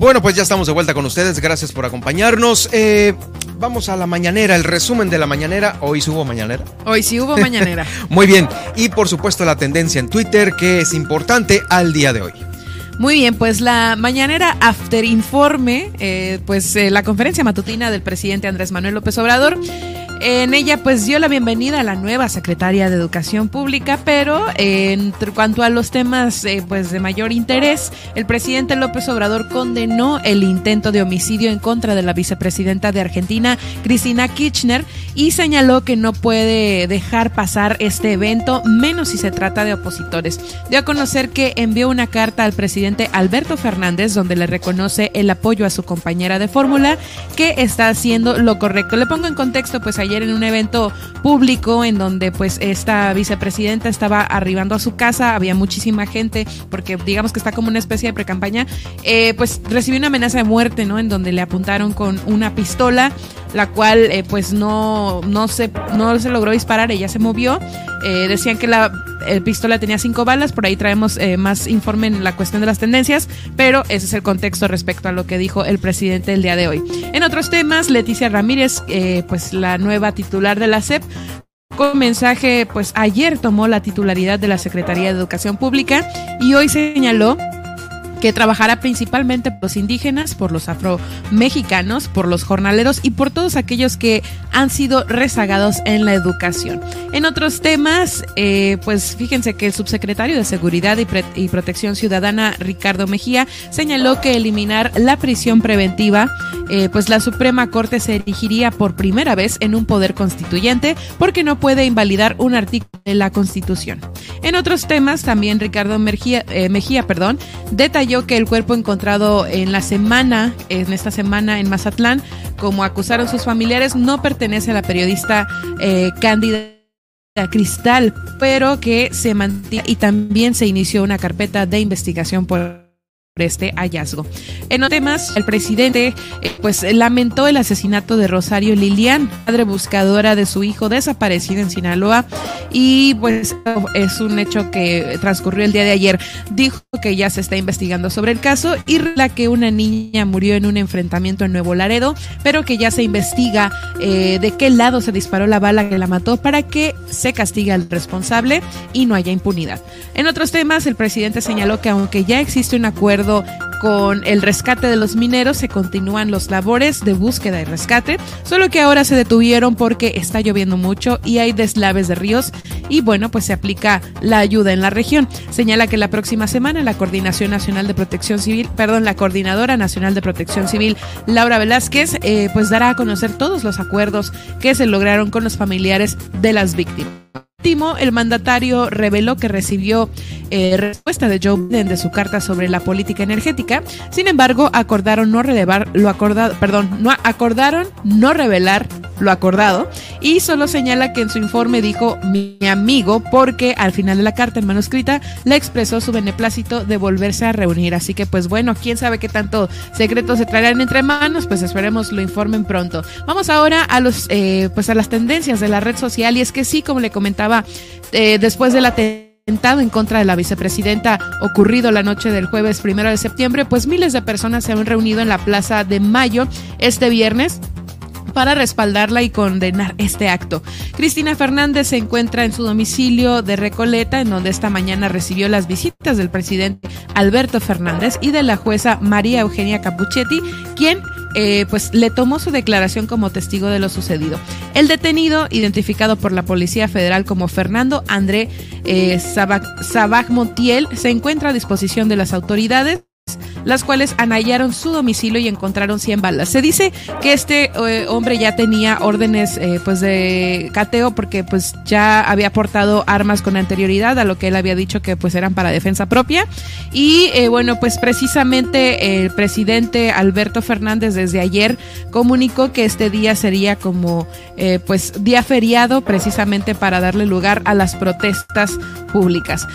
Bueno, pues ya estamos de vuelta con ustedes. Gracias por acompañarnos. Eh, vamos a la mañanera, el resumen de la mañanera. Hoy sí hubo mañanera. Hoy sí hubo mañanera. Muy bien. Y por supuesto la tendencia en Twitter, que es importante al día de hoy. Muy bien, pues la mañanera After Informe, eh, pues eh, la conferencia matutina del presidente Andrés Manuel López Obrador en ella pues dio la bienvenida a la nueva secretaria de Educación Pública, pero en cuanto a los temas eh, pues de mayor interés, el presidente López Obrador condenó el intento de homicidio en contra de la vicepresidenta de Argentina, Cristina Kirchner, y señaló que no puede dejar pasar este evento, menos si se trata de opositores. Dio a conocer que envió una carta al presidente Alberto Fernández donde le reconoce el apoyo a su compañera de fórmula que está haciendo lo correcto. Le pongo en contexto pues ahí ayer en un evento público en donde pues esta vicepresidenta estaba arribando a su casa, había muchísima gente porque digamos que está como una especie de precampaña, eh, pues recibió una amenaza de muerte, ¿no? En donde le apuntaron con una pistola, la cual eh, pues no, no, se, no se logró disparar, ella se movió, eh, decían que la pistola tenía cinco balas, por ahí traemos más informe en la cuestión de las tendencias, pero ese es el contexto respecto a lo que dijo el presidente el día de hoy. En otros temas, Leticia Ramírez, pues la nueva titular de la SEP. Con mensaje, pues ayer tomó la titularidad de la Secretaría de Educación Pública y hoy señaló que trabajará principalmente por los indígenas, por los afromexicanos, por los jornaleros y por todos aquellos que han sido rezagados en la educación. En otros temas, eh, pues fíjense que el subsecretario de Seguridad y, Protección Ciudadana, Ricardo Mejía, señaló que eliminar la prisión preventiva, eh, pues la Suprema Corte se erigiría por primera vez en un poder constituyente porque no puede invalidar un artículo de la Constitución. En otros temas, también Ricardo Mejía, eh, Mejía perdón, detalló que el cuerpo encontrado en la semana, en esta semana en Mazatlán, como acusaron sus familiares, no pertenece a la periodista eh, Cándida cristal, pero que se mantiene y también se inició una carpeta de investigación por este hallazgo. En otros temas, el presidente eh, pues lamentó el asesinato de Rosario Lilian, madre buscadora de su hijo desaparecido en Sinaloa y pues es un hecho que transcurrió el día de ayer. Dijo que ya se está investigando sobre el caso y la que una niña murió en un enfrentamiento en Nuevo Laredo, pero que ya se investiga eh, de qué lado se disparó la bala que la mató para que se castigue al responsable y no haya impunidad. En otros temas, el presidente señaló que aunque ya existe un acuerdo con el rescate de los mineros se continúan los labores de búsqueda y rescate, solo que ahora se detuvieron porque está lloviendo mucho y hay deslaves de ríos y bueno, pues se aplica la ayuda en la región. Señala que la próxima semana la Coordinación Nacional de Protección Civil, perdón, la Coordinadora Nacional de Protección Civil, Laura Velázquez, eh, pues dará a conocer todos los acuerdos que se lograron con los familiares de las víctimas último, el mandatario reveló que recibió eh, respuesta de Joe Biden de su carta sobre la política energética. Sin embargo, acordaron no relevar lo acordado, perdón, no acordaron no revelar lo acordado y solo señala que en su informe dijo mi amigo porque al final de la carta en manuscrita le expresó su beneplácito de volverse a reunir. Así que pues bueno, quién sabe qué tanto secretos se traerán entre manos, pues esperemos lo informen pronto. Vamos ahora a los eh, pues a las tendencias de la red social y es que sí, como le comentaba eh, después del atentado en contra de la vicepresidenta ocurrido la noche del jueves primero de septiembre, pues miles de personas se han reunido en la Plaza de Mayo este viernes para respaldarla y condenar este acto. Cristina Fernández se encuentra en su domicilio de Recoleta, en donde esta mañana recibió las visitas del presidente Alberto Fernández y de la jueza María Eugenia Capuchetti, quien eh, pues le tomó su declaración como testigo de lo sucedido. El detenido, identificado por la Policía Federal como Fernando André eh, Sabag Montiel, se encuentra a disposición de las autoridades las cuales anallaron su domicilio y encontraron 100 balas. Se dice que este eh, hombre ya tenía órdenes eh, pues de cateo porque pues ya había portado armas con anterioridad a lo que él había dicho que pues eran para defensa propia y eh, bueno pues precisamente el presidente Alberto Fernández desde ayer comunicó que este día sería como pues día feriado precisamente para darle lugar a las protestas públicas.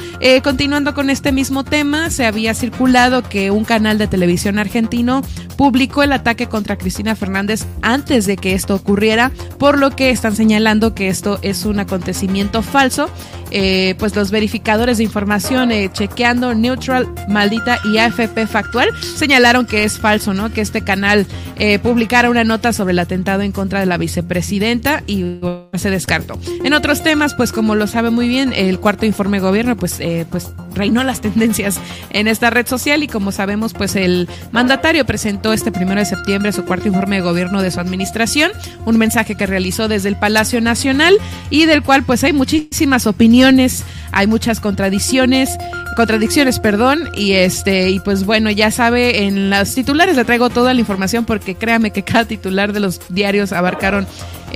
continuando con este mismo tema se había circulado que un canal de televisión argentino publicó el ataque contra Cristina Fernández antes de que esto ocurriera, por lo que están señalando que esto es un acontecimiento falso. Eh, pues los verificadores de información eh, chequeando Neutral, Maldita y AFP Factual señalaron que es falso, ¿no? Que este canal eh, publicara una nota sobre el atentado en contra de la vicepresidenta y se descartó. En otros temas, pues como lo sabe muy bien, el cuarto informe de gobierno, pues, pues reinó las tendencias en esta red social y como sabemos, pues el mandatario presentó este primero de septiembre su cuarto informe de gobierno de su administración, un mensaje que realizó desde el Palacio Nacional y del cual pues hay muchísimas opiniones, hay muchas contradicciones, contradicciones, perdón, y este y pues bueno, ya sabe, en los titulares le traigo toda la información porque créame que cada titular de los diarios abarcaron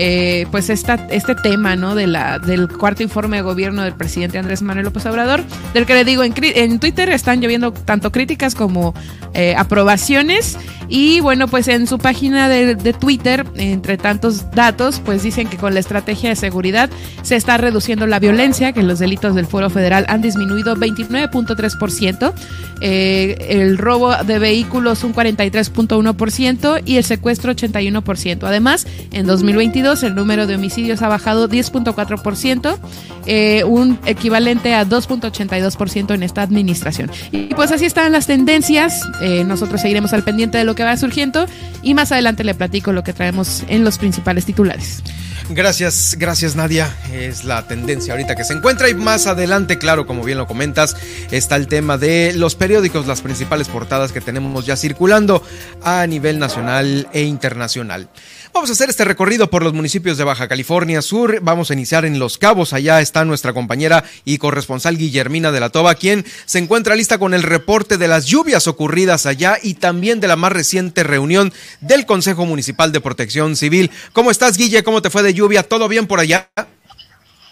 eh, pues esta, este tema, ¿no? De la, del cuarto informe de gobierno del presidente Andrés Manuel López Obrador, del que le digo, en, en Twitter están lloviendo tanto críticas como eh, aprobaciones. Y bueno, pues en su página de, de, Twitter, entre tantos datos, pues dicen que con la estrategia de seguridad se está reduciendo la violencia, que los delitos del Foro Federal han disminuido 29.3%, eh, el robo de vehículos un 43.1% y el secuestro 81%. Además, en 2022 el número de homicidios ha bajado 10.4%, eh, un equivalente a 2.82% en esta administración. Y pues así están las tendencias. Eh, nosotros seguiremos al pendiente de lo que va surgiendo y más adelante le platico lo que traemos en los principales titulares. Gracias, gracias Nadia. Es la tendencia ahorita que se encuentra y más adelante, claro, como bien lo comentas, está el tema de los periódicos, las principales portadas que tenemos ya circulando a nivel nacional e internacional. Vamos a hacer este recorrido por los municipios de Baja California Sur. Vamos a iniciar en Los Cabos. Allá está nuestra compañera y corresponsal Guillermina de la Toba, quien se encuentra lista con el reporte de las lluvias ocurridas allá y también de la más reciente reunión del Consejo Municipal de Protección Civil. ¿Cómo estás, Guille? ¿Cómo te fue de lluvia? ¿Todo bien por allá?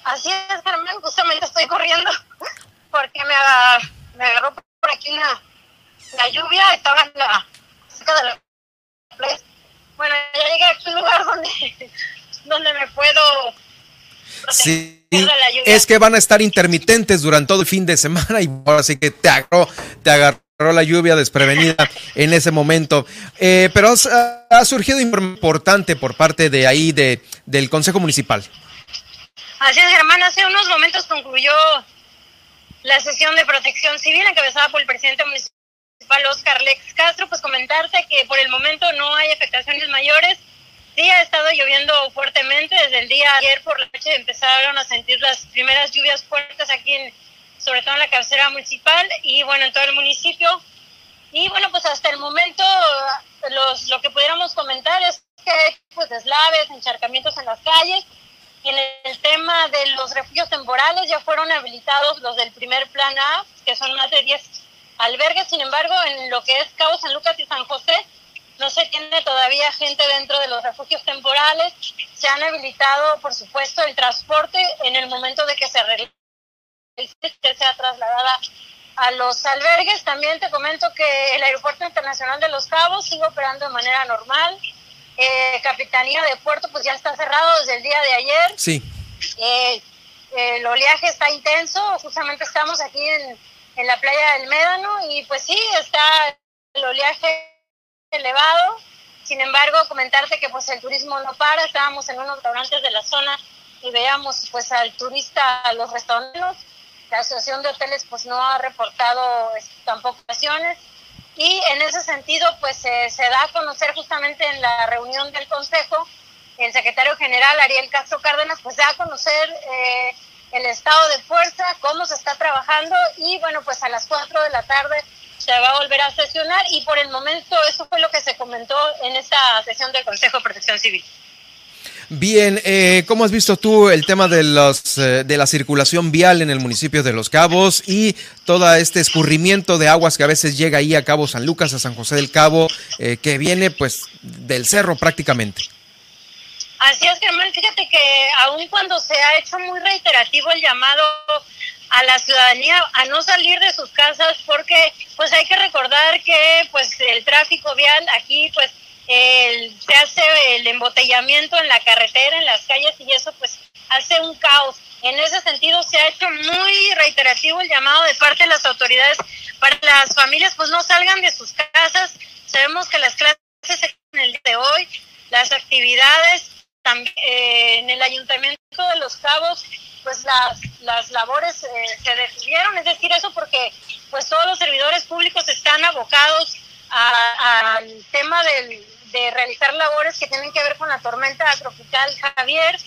Así es, Germán. Justamente estoy corriendo porque me, agarró por aquí la lluvia. Estaba en la cerca de la bueno, ya llegué a un lugar donde, donde me puedo la es que van a estar intermitentes durante todo el fin de semana y ahora sí que te agarró, te agarró la lluvia desprevenida en ese momento. Eh, pero ha surgido importante por parte de ahí, de, del Consejo Municipal. Así es, Germán. Hace unos momentos concluyó la sesión de protección civil encabezada por el presidente municipal Oscar Lex Castro. Pues comentarte que por el momento no hay afectaciones mayores. Sí ha estado lloviendo fuertemente. Desde el día ayer por la noche empezaron a sentir las primeras lluvias fuertes aquí en sobre todo en la cabecera municipal y bueno, en todo el municipio. Y bueno, pues hasta el momento los, lo que pudiéramos comentar es que hay pues deslaves, encharcamientos en las calles. Y en el tema de los refugios temporales ya fueron habilitados los del primer plan A, que son más de 10 albergues. Sin embargo, en lo que es Cabo San Lucas y San José, no se tiene todavía gente dentro de los refugios temporales. Se han habilitado, por supuesto, el transporte en el momento de que se que sea trasladada a los albergues. También te comento que el Aeropuerto Internacional de Los Cabos sigue operando de manera normal. Eh, Capitanía de Puerto pues ya está cerrado desde el día de ayer. Sí. Eh, el oleaje está intenso, justamente estamos aquí en, en la playa del Médano y pues sí, está el oleaje elevado. Sin embargo, comentarte que pues el turismo no para, estábamos en unos restaurantes de la zona y veíamos pues al turista, a los restaurantes. La Asociación de Hoteles pues no ha reportado este, tampoco ocasiones y en ese sentido pues se da a conocer justamente en la reunión del Consejo el secretario general Ariel Castro Cárdenas pues da a conocer eh, el estado de fuerza, cómo se está trabajando y bueno pues a las 4 de la tarde se va a volver a sesionar y por el momento eso fue lo que se comentó en esta sesión del Consejo de Protección Civil. Bien, eh, ¿cómo has visto tú el tema de, los, eh, de la circulación vial en el municipio de Los Cabos y todo este escurrimiento de aguas que a veces llega ahí a Cabo San Lucas, a San José del Cabo, eh, que viene pues del cerro prácticamente? Así es, Germán. Fíjate que aun cuando se ha hecho muy reiterativo el llamado a la ciudadanía a no salir de sus casas porque pues hay que recordar que pues el tráfico vial aquí pues el, se hace el embotellamiento en la carretera, en las calles y eso pues hace un caos. En ese sentido se ha hecho muy reiterativo el llamado de parte de las autoridades para las familias pues no salgan de sus casas. Sabemos que las clases en el día de hoy, las actividades también eh, en el ayuntamiento de Los Cabos pues las, las labores eh, se detuvieron, es decir, eso porque pues todos los servidores públicos están abocados al tema del, de realizar labores que tienen que ver con la tormenta tropical Javier.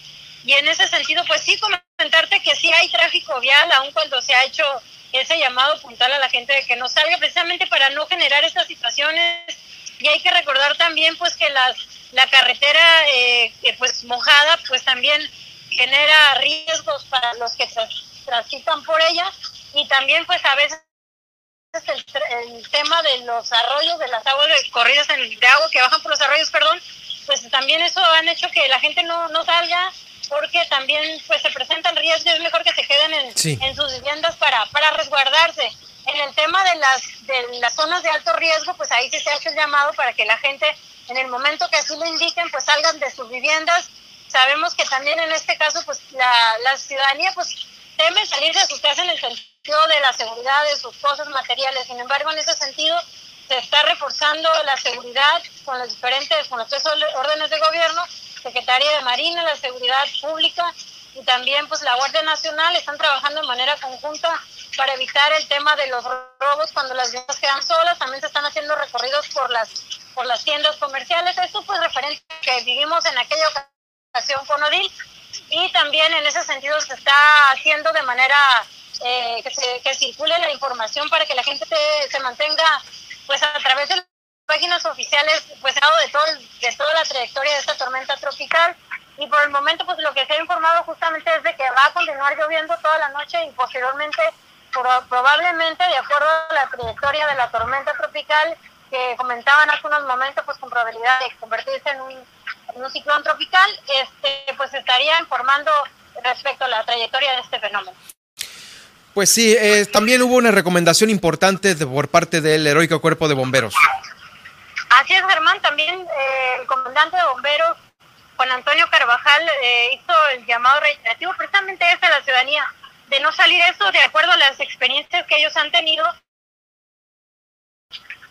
Y en ese sentido, pues sí, comentarte que sí hay tráfico vial, aun cuando se ha hecho ese llamado puntual a la gente de que no salga, precisamente para no generar estas situaciones. Y hay que recordar también, pues, que las, la carretera, eh, pues, mojada, pues también genera riesgos para los que transitan por ella. Y también, pues, a veces el, el, tema de los arroyos, de las aguas de corridas en, de agua que bajan por los arroyos, perdón, pues también eso han hecho que la gente no, no salga porque también pues se presentan riesgos, es mejor que se queden en, en sus viviendas para, para resguardarse. En el tema de las, de las zonas de alto riesgo, pues ahí sí se ha hecho el llamado para que la gente, en el momento que así lo indiquen, pues salgan de sus viviendas. Sabemos que también en este caso, pues la, la ciudadanía, pues teme salir de sus casas en el sentido de la seguridad de sus cosas materiales. Sin embargo, en ese sentido, se está reforzando la seguridad con los diferentes, con los tres órdenes de gobierno, Secretaría de Marina, la Seguridad Pública y también pues la Guardia Nacional están trabajando de manera conjunta para evitar el tema de los robos cuando las viviendas quedan solas. También se están haciendo recorridos por las por las tiendas comerciales. Esto pues referente a que vivimos en aquella ocasión con Odil y también en ese sentido se está haciendo de manera eh, que, se, que circule la información para que la gente se mantenga pues a través de las páginas oficiales pues de todo de toda la trayectoria de esta tormenta tropical y por el momento pues lo que se ha informado justamente es de que va a continuar lloviendo toda la noche y posteriormente probablemente de acuerdo a la trayectoria de la tormenta tropical que comentaban hace unos momentos pues con probabilidad de convertirse en un, en un ciclón tropical este pues estaría informando respecto a la trayectoria de este fenómeno. Pues sí, eh, también hubo una recomendación importante de, por parte del heroico cuerpo de bomberos. Así es, Germán, también eh, el comandante de bomberos, Juan Antonio Carvajal eh, hizo el llamado reiterativo precisamente a la ciudadanía, de no salir eso de acuerdo a las experiencias que ellos han tenido,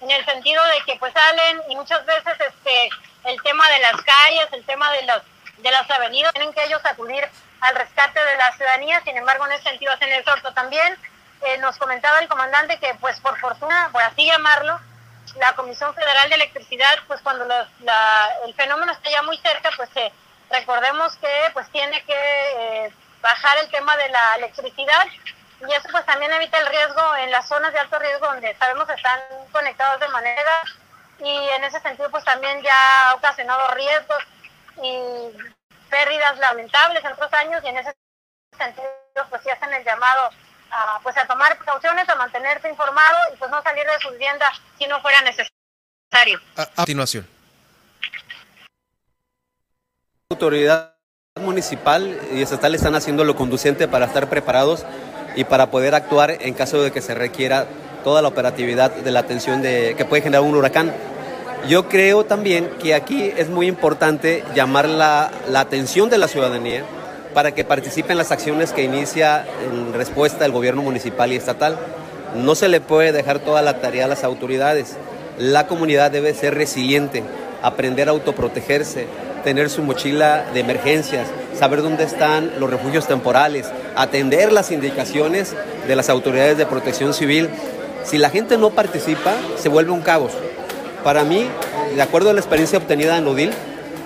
en el sentido de que pues salen y muchas veces este el tema de las calles, el tema de las de las avenidas, tienen que ellos acudir al rescate de la ciudadanía, sin embargo en ese sentido hacen el sorto también. Eh, nos comentaba el comandante que pues por fortuna, por así llamarlo, la Comisión Federal de Electricidad, pues cuando el fenómeno está ya muy cerca, pues eh, recordemos que pues tiene que eh, bajar el tema de la electricidad y eso pues también evita el riesgo en las zonas de alto riesgo donde sabemos están conectados de manera y en ese sentido pues también ya ha ocasionado riesgos y pérdidas lamentables en otros años y en ese sentido pues sí hacen el llamado a, pues a tomar precauciones, a mantenerse informado y pues no salir de su vivienda si no fuera necesario. A, continuación. La autoridad municipal y estatal están haciendo lo conducente para estar preparados y para poder actuar en caso de que se requiera toda la operatividad de la atención de, que puede generar un huracán. Yo creo también que aquí es muy importante llamar la, la atención de la ciudadanía para que participe en las acciones que inicia en respuesta el gobierno municipal y estatal. No se le puede dejar toda la tarea a las autoridades. La comunidad debe ser resiliente, aprender a autoprotegerse, tener su mochila de emergencias, saber dónde están los refugios temporales, atender las indicaciones de las autoridades de protección civil. Si la gente no participa, se vuelve un caos. Para mí, de acuerdo a la experiencia obtenida en Odil,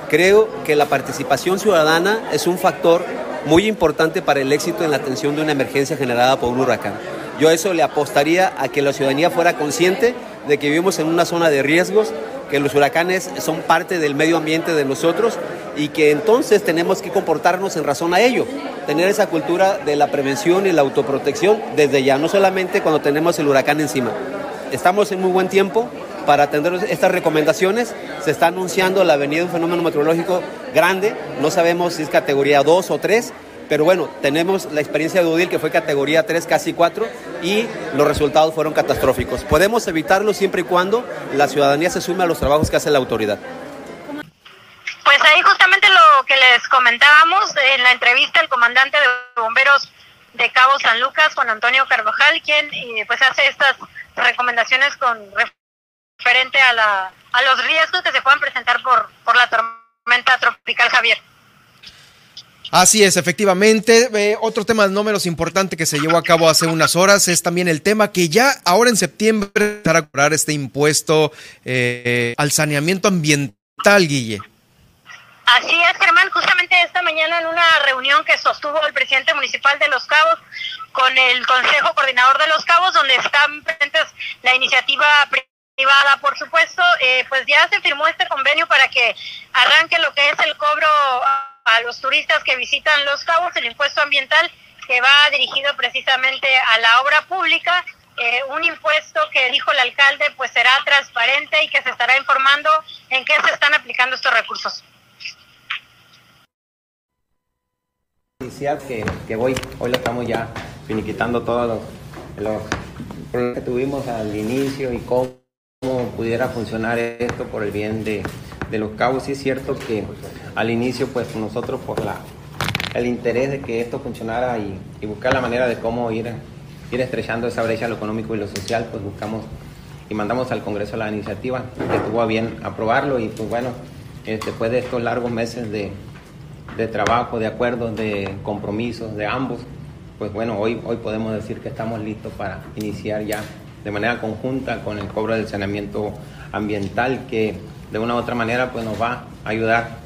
creo que la participación ciudadana es un factor muy importante para el éxito en la atención de una emergencia generada por un huracán. Yo a eso le apostaría a que la ciudadanía fuera consciente de que vivimos en una zona de riesgos, que los huracanes son parte del medio ambiente de nosotros y que entonces tenemos que comportarnos en razón a ello, tener esa cultura de la prevención y la autoprotección desde ya, no solamente cuando tenemos el huracán encima. Estamos en muy buen tiempo, para atender estas recomendaciones. Se está anunciando la venida de un fenómeno meteorológico grande, no sabemos si es categoría 2 o 3, pero bueno, tenemos la experiencia de Udil que fue categoría 3, casi 4, y los resultados fueron catastróficos. Podemos evitarlo siempre y cuando la ciudadanía se sume a los trabajos que hace la autoridad. Pues ahí justamente lo que les comentábamos en la entrevista el comandante de bomberos de Cabo San Lucas, Juan Antonio Carvajal, quien eh, pues hace estas recomendaciones con frente a, la, a los riesgos que se puedan presentar por, por la tormenta tropical Javier. Así es, efectivamente. Eh, otro tema no menos importante que se llevó a cabo hace unas horas es también el tema que ya ahora en septiembre a cobrar este impuesto eh, al saneamiento ambiental, Guille. Así es, Germán. Justamente esta mañana en una reunión que sostuvo el presidente municipal de Los Cabos con el Consejo Coordinador de Los Cabos, donde están presentes la iniciativa privada, por supuesto, eh, pues ya se firmó este convenio para que arranque lo que es el cobro a los turistas que visitan Los Cabos, el impuesto ambiental que va dirigido precisamente a la obra pública, eh, un impuesto que dijo el alcalde pues será transparente y que se estará informando en qué se están aplicando estos recursos. Que, que hoy, hoy lo estamos ya finiquitando todos los, los que tuvimos al inicio y cómo cómo pudiera funcionar esto por el bien de, los cabos. Sí es cierto que al inicio, pues nosotros por la, el interés de que esto funcionara y, buscar la manera de cómo ir, ir estrechando esa brecha lo económico y lo social, pues buscamos y mandamos al Congreso la iniciativa, que estuvo a bien aprobarlo y pues bueno, después de estos largos meses de, de trabajo, de acuerdos, de compromisos de ambos, pues bueno, hoy, hoy podemos decir que estamos listos para iniciar ya de manera conjunta con el cobro del saneamiento ambiental que de una u otra manera pues nos va a ayudar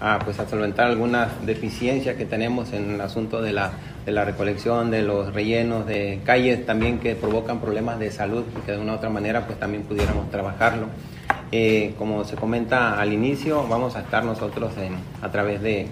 a, pues, a solventar algunas deficiencias que tenemos en el asunto de la, de la recolección de los rellenos de calles también que provocan problemas de salud y que de una u otra manera pues también pudiéramos trabajarlo. Eh, como se comenta al inicio, vamos a estar nosotros en, a través de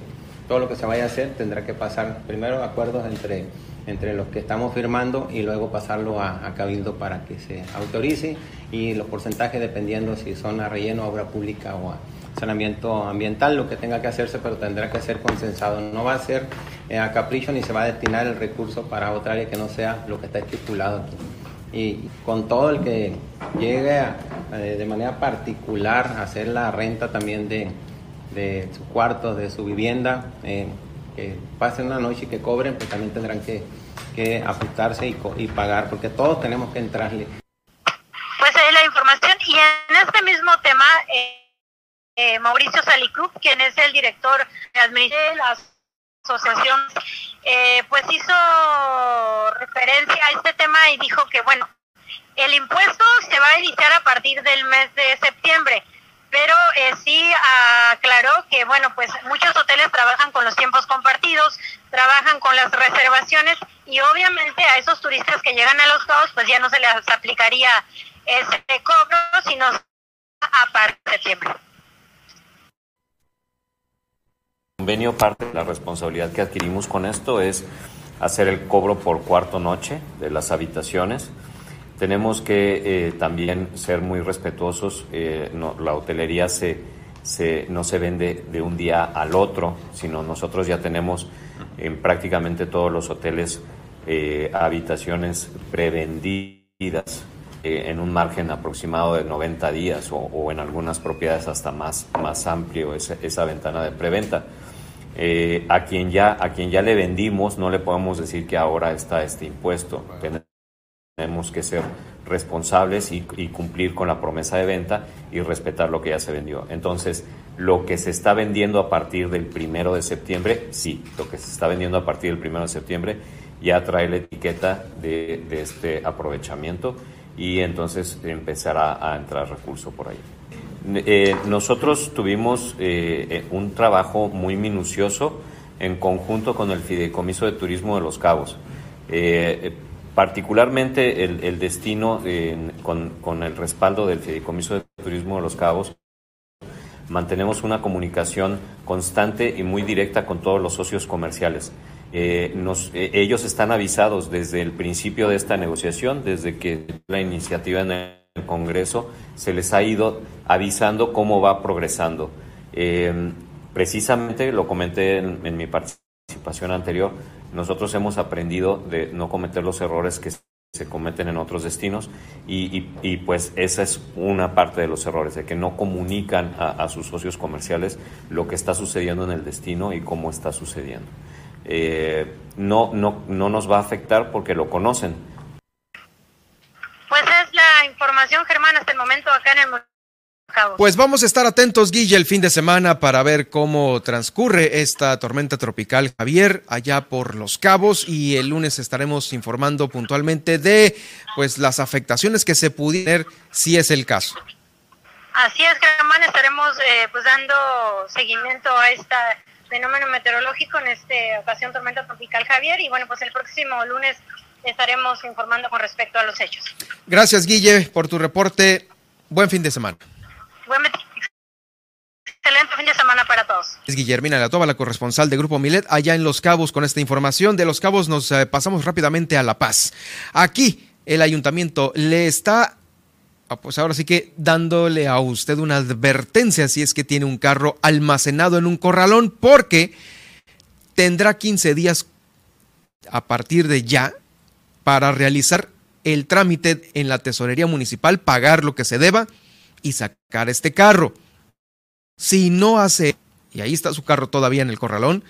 todo lo que se vaya a hacer, tendrá que pasar primero acuerdos entre entre los que estamos firmando y luego pasarlo a, Cabildo para que se autorice y los porcentajes dependiendo si son a relleno, obra pública o a saneamiento ambiental, lo que tenga que hacerse, pero tendrá que ser consensado. No va a ser eh, a capricho ni se va a destinar el recurso para otra área que no sea lo que está estipulado aquí. Y con todo el que llegue eh, de manera particular a hacer la renta también de, de su cuarto, de su vivienda, eh, que pasen una noche y que cobren, pues también tendrán que, que ajustarse y, y pagar, porque todos tenemos que entrarle. Pues ahí la información. Y en este mismo tema, eh, eh, Mauricio Salicrup, quien es el director de la asociación, eh, pues hizo referencia a este tema y dijo que, bueno, el impuesto se va a iniciar a partir del mes de septiembre pero eh, sí aclaró que, bueno, pues muchos hoteles trabajan con los tiempos compartidos, trabajan con las reservaciones y obviamente a esos turistas que llegan a los cabos, pues ya no se les aplicaría ese cobro, sino a partir de septiembre. Convenio, parte de la responsabilidad que adquirimos con esto es hacer el cobro por cuarto noche de las habitaciones tenemos que eh, también ser muy respetuosos. Eh, la hotelería se, se, no se vende de un día al otro, sino nosotros ya tenemos en prácticamente todos los hoteles eh, habitaciones prevendidas en un margen aproximado de 90 días o, en algunas propiedades hasta más, más amplio esa, esa ventana de preventa. a, quien ya, a quien ya le vendimos no le podemos decir que ahora está este impuesto. Tenemos que ser responsables y, cumplir con la promesa de venta y respetar lo que ya se vendió. Entonces, lo que se está vendiendo a partir del primero de septiembre, sí, lo que se está vendiendo a partir del primero de septiembre ya trae la etiqueta de, este aprovechamiento y entonces empezará a entrar recurso por ahí. Eh, nosotros tuvimos eh, eh, un trabajo muy minucioso en conjunto con el Fideicomiso de Turismo de Los Cabos particularmente el, destino con, el respaldo del Fideicomiso de Turismo de Los Cabos. Mantenemos una comunicación constante y muy directa con todos los socios comerciales. Eh, eh, ellos están avisados desde el principio de esta negociación, desde que la iniciativa en el Congreso, se les ha ido avisando cómo va progresando. Eh, precisamente, lo comenté en mi participación anterior, nosotros hemos aprendido de no cometer los errores que se cometen en otros destinos y, pues esa es una parte de los errores, de que no comunican a, sus socios comerciales lo que está sucediendo en el destino y cómo está sucediendo. Eh, no, no, no nos va a afectar porque lo conocen. Pues es la información, Germán, hasta el momento acá en el pues vamos a estar atentos, Guille, el fin de semana para ver cómo transcurre esta tormenta tropical Javier allá por Los Cabos y el lunes estaremos informando puntualmente de pues las afectaciones que se pudieran si es el caso. Así es, Germán, estaremos eh, pues dando seguimiento a este fenómeno meteorológico en esta ocasión tormenta tropical Javier y bueno, pues el próximo lunes estaremos informando con respecto a los hechos. Gracias, Guille, por tu reporte. Buen fin de semana. Excelente fin de semana para todos. Es Guillermina Latova, la corresponsal de Grupo Milet, allá en Los Cabos con esta información. De Los Cabos nos eh, pasamos rápidamente a La Paz. Aquí el ayuntamiento le está, ah, pues ahora sí que dándole a usted una advertencia si es que tiene un carro almacenado en un corralón, porque tendrá 15 días a partir de ya para realizar el trámite en la tesorería municipal, pagar lo que se deba y sacar este carro. Si no hace, y ahí está su carro todavía en el corralón,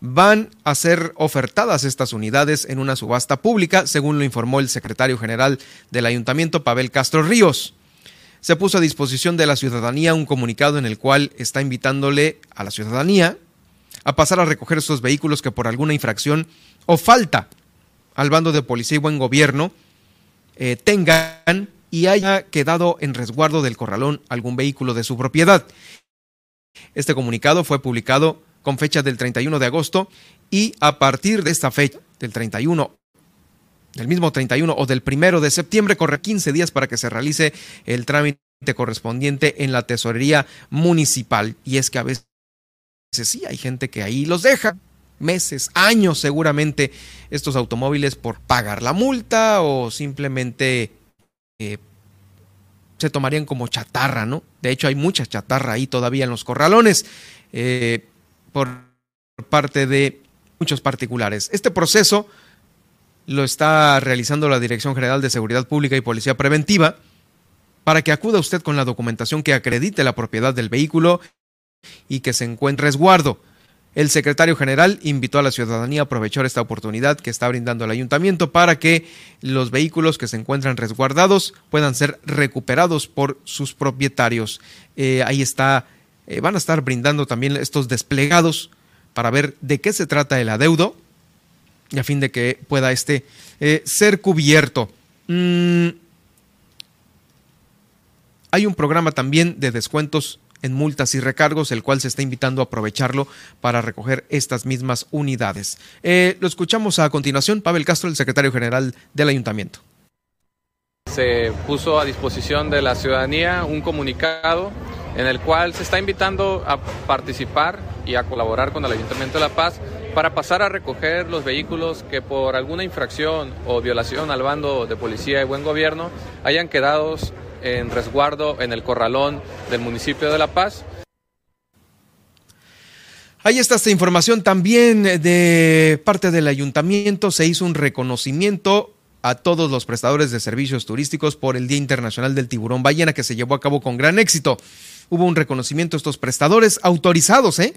van a ser ofertadas estas unidades en una subasta pública, según lo informó el secretario general del ayuntamiento, Pavel Castro Ríos. Se puso a disposición de la ciudadanía un comunicado en el cual está invitándole a la ciudadanía a pasar a recoger estos vehículos que por alguna infracción o falta al bando de policía y buen gobierno eh, tengan y haya quedado en resguardo del corralón algún vehículo de su propiedad. Este comunicado fue publicado con fecha del 31 de agosto y a partir de esta fecha, del 31, del mismo 31 o del 1 de septiembre, corre 15 días para que se realice el trámite correspondiente en la tesorería municipal. Y es que a veces sí hay gente que ahí los deja meses, años seguramente estos automóviles por pagar la multa o simplemente se tomarían como chatarra, ¿no? De hecho, hay mucha chatarra ahí todavía en los corralones eh, por parte de muchos particulares. Este proceso lo está realizando la Dirección General de Seguridad Pública y Policía Preventiva para que acuda usted con la documentación que acredite la propiedad del vehículo y que se encuentre resguardo. El secretario general invitó a la ciudadanía a aprovechar esta oportunidad que está brindando el ayuntamiento para que los vehículos que se encuentran resguardados puedan ser recuperados por sus propietarios. Eh, ahí está, eh, van a estar brindando también estos desplegados para ver de qué se trata el adeudo y a fin de que pueda este eh, ser cubierto. Mm, hay un programa también de descuentos en multas y recargos, el cual se está invitando a aprovecharlo para recoger estas mismas unidades. Eh, lo escuchamos a continuación, Pavel Castro, el secretario general del ayuntamiento. Se puso a disposición de la ciudadanía un comunicado en el cual se está invitando a participar y a colaborar con el Ayuntamiento de La Paz para pasar a recoger los vehículos que por alguna infracción o violación al bando de policía y buen gobierno hayan quedado en resguardo en el corralón del municipio de La Paz. Ahí está esta información también de parte del ayuntamiento. Se hizo un reconocimiento a todos los prestadores de servicios turísticos por el Día Internacional del Tiburón Ballena que se llevó a cabo con gran éxito. Hubo un reconocimiento a estos prestadores autorizados, ¿eh?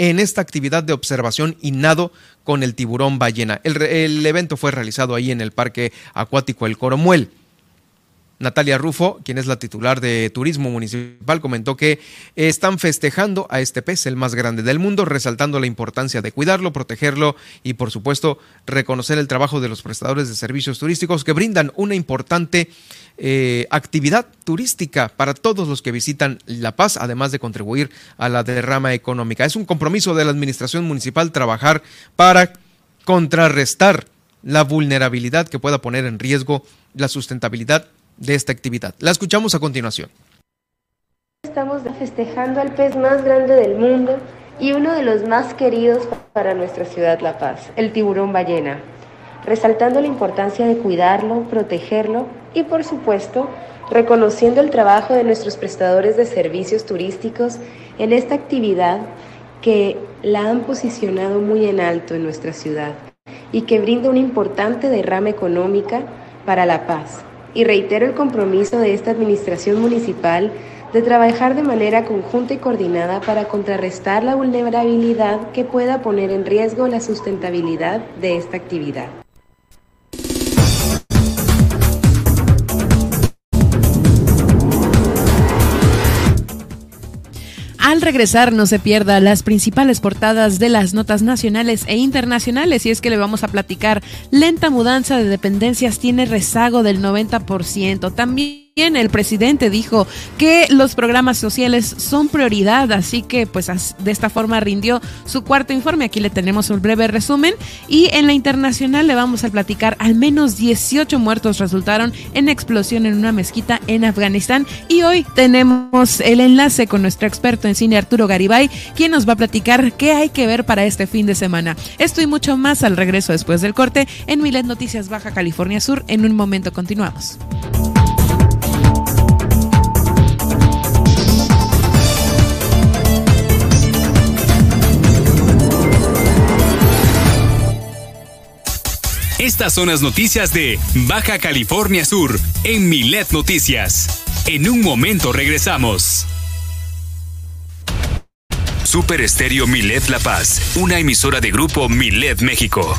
en esta actividad de observación y nado con el tiburón ballena. El, el, evento fue realizado ahí en el Parque Acuático El Coromuel. Natalia Rufo, quien es la titular de Turismo Municipal, comentó que están festejando a este pez, el más grande del mundo, resaltando la importancia de cuidarlo, protegerlo y, por supuesto, reconocer el trabajo de los prestadores de servicios turísticos que brindan una importante eh, actividad turística para todos los que visitan La Paz, además de contribuir a la derrama económica. Es un compromiso de la Administración Municipal trabajar para contrarrestar la vulnerabilidad que pueda poner en riesgo la sustentabilidad de esta actividad. La escuchamos a continuación. Estamos festejando al pez más grande del mundo y uno de los más queridos para nuestra ciudad La Paz, el tiburón ballena, resaltando la importancia de cuidarlo, protegerlo y por supuesto reconociendo el trabajo de nuestros prestadores de servicios turísticos en esta actividad que la han posicionado muy en alto en nuestra ciudad y que brinda una importante derrama económica para La Paz y reitero el compromiso de esta Administración Municipal de trabajar de manera conjunta y coordinada para contrarrestar la vulnerabilidad que pueda poner en riesgo la sustentabilidad de esta actividad. Al regresar no se pierda las principales portadas de las notas nacionales e internacionales y es que le vamos a platicar lenta mudanza de dependencias tiene rezago del 90%. También el presidente dijo que los programas sociales son prioridad, así que pues de esta forma rindió su cuarto informe. Aquí le tenemos un breve resumen y en la internacional le vamos a platicar al menos 18 muertos resultaron en explosión en una mezquita en Afganistán y hoy tenemos el enlace con nuestro experto en cine Arturo Garibay, quien nos va a platicar qué hay que ver para este fin de semana. Esto y mucho más al regreso después del corte en Milet Noticias Baja California Sur. En un momento continuamos. Estas son las noticias de Baja California Sur en Milet Noticias. En un momento regresamos. Super Estéreo Milet La Paz, una emisora de grupo Milet México.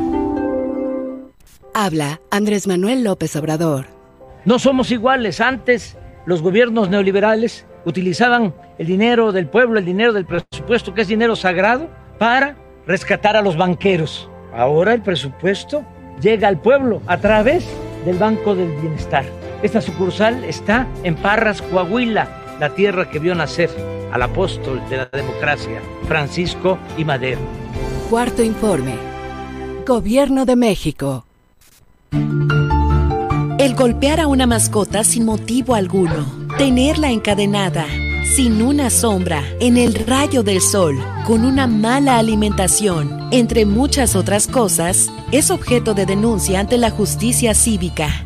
Habla Andrés Manuel López Obrador. No somos iguales. Antes los gobiernos neoliberales utilizaban el dinero del pueblo, el dinero del presupuesto, que es dinero sagrado, para rescatar a los banqueros. Ahora el presupuesto llega al pueblo a través del Banco del Bienestar. Esta sucursal está en Parras, Coahuila, la tierra que vio nacer al apóstol de la democracia, Francisco y Madero. Cuarto informe. Gobierno de México. El golpear a una mascota sin motivo alguno, tenerla encadenada, sin una sombra, en el rayo del sol, con una mala alimentación, entre muchas otras cosas, es objeto de denuncia ante la justicia cívica.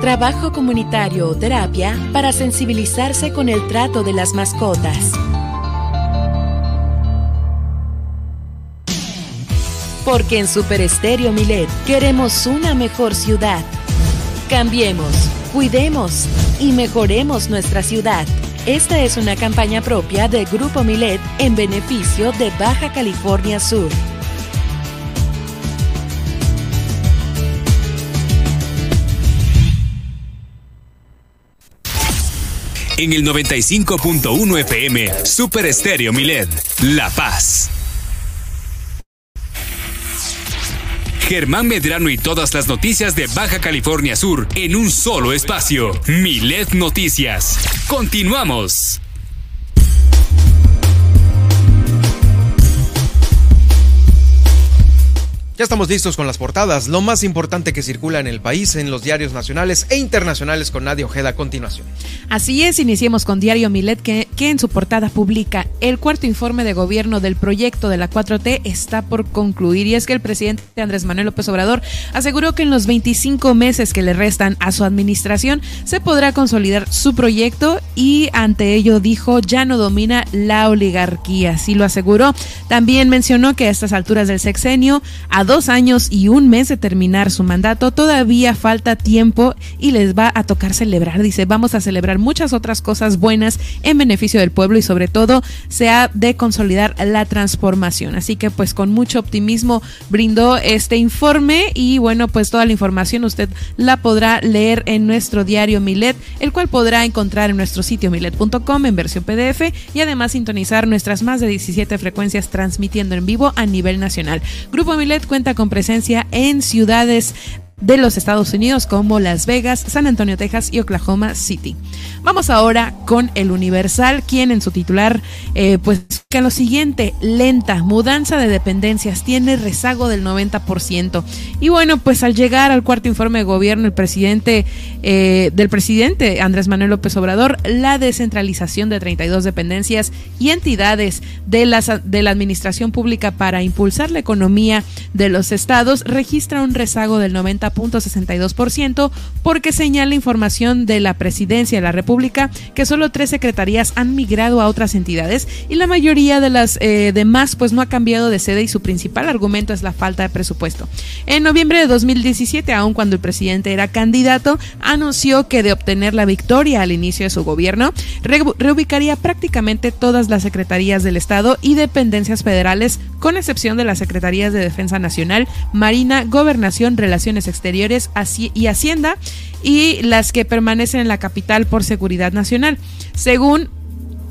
trabajo comunitario o terapia para sensibilizarse con el trato de las mascotas. Porque en Super Estéreo Milet queremos una mejor ciudad. Cambiemos, cuidemos y mejoremos nuestra ciudad. Esta es una campaña propia de Grupo Milet en beneficio de Baja California Sur. En el 95.1 FM, Super Estéreo Milet, La Paz. Germán Medrano y todas las noticias de Baja California Sur en un solo espacio. Milet Noticias. Continuamos. Ya estamos listos con las portadas, lo más importante que circula en el país, en los diarios nacionales e internacionales con Nadia Ojeda a continuación. Así es, iniciemos con Diario Milet que, que en su portada publica el cuarto informe de gobierno del proyecto de la 4T está por concluir y es que el presidente Andrés Manuel López Obrador aseguró que en los 25 meses que le restan a su administración se podrá consolidar su proyecto y ante ello dijo ya no domina la oligarquía, así lo aseguró. También mencionó que a estas alturas del sexenio a dos años y un mes de terminar su mandato, todavía falta tiempo y les va a tocar celebrar. Dice, vamos a celebrar muchas otras cosas buenas en beneficio del pueblo y sobre todo se ha de consolidar la transformación. Así que pues con mucho optimismo brindó este informe y bueno, pues toda la información usted la podrá leer en nuestro diario Milet, el cual podrá encontrar en nuestro sitio milet.com en versión PDF y además sintonizar nuestras más de 17 frecuencias transmitiendo en vivo a nivel nacional. Grupo Milet cuenta con presencia en ciudades de los Estados Unidos como Las Vegas, San Antonio, Texas y Oklahoma City. Vamos ahora con el Universal, quien en su titular, eh, pues que lo siguiente, lenta, mudanza de dependencias, tiene rezago del 90%. Y bueno, pues al llegar al cuarto informe de gobierno, el presidente eh, del presidente Andrés Manuel López Obrador, la descentralización de 32 dependencias y entidades de, de la administración pública para impulsar la economía de los estados registra un rezago del 90.62% porque señala información de la presidencia de la República que solo tres secretarías han migrado a otras entidades y la mayoría de las eh, demás pues no ha cambiado de sede y su principal argumento es la falta de presupuesto. En noviembre de 2017, aun cuando el presidente era candidato, anunció que de obtener la victoria al inicio de su gobierno, re reubicaría prácticamente todas las secretarías del Estado y dependencias federales, con excepción de las secretarías de Defensa Nacional, Marina, Gobernación, Relaciones Exteriores y Hacienda, y las que permanecen en la capital por seguridad nacional. Según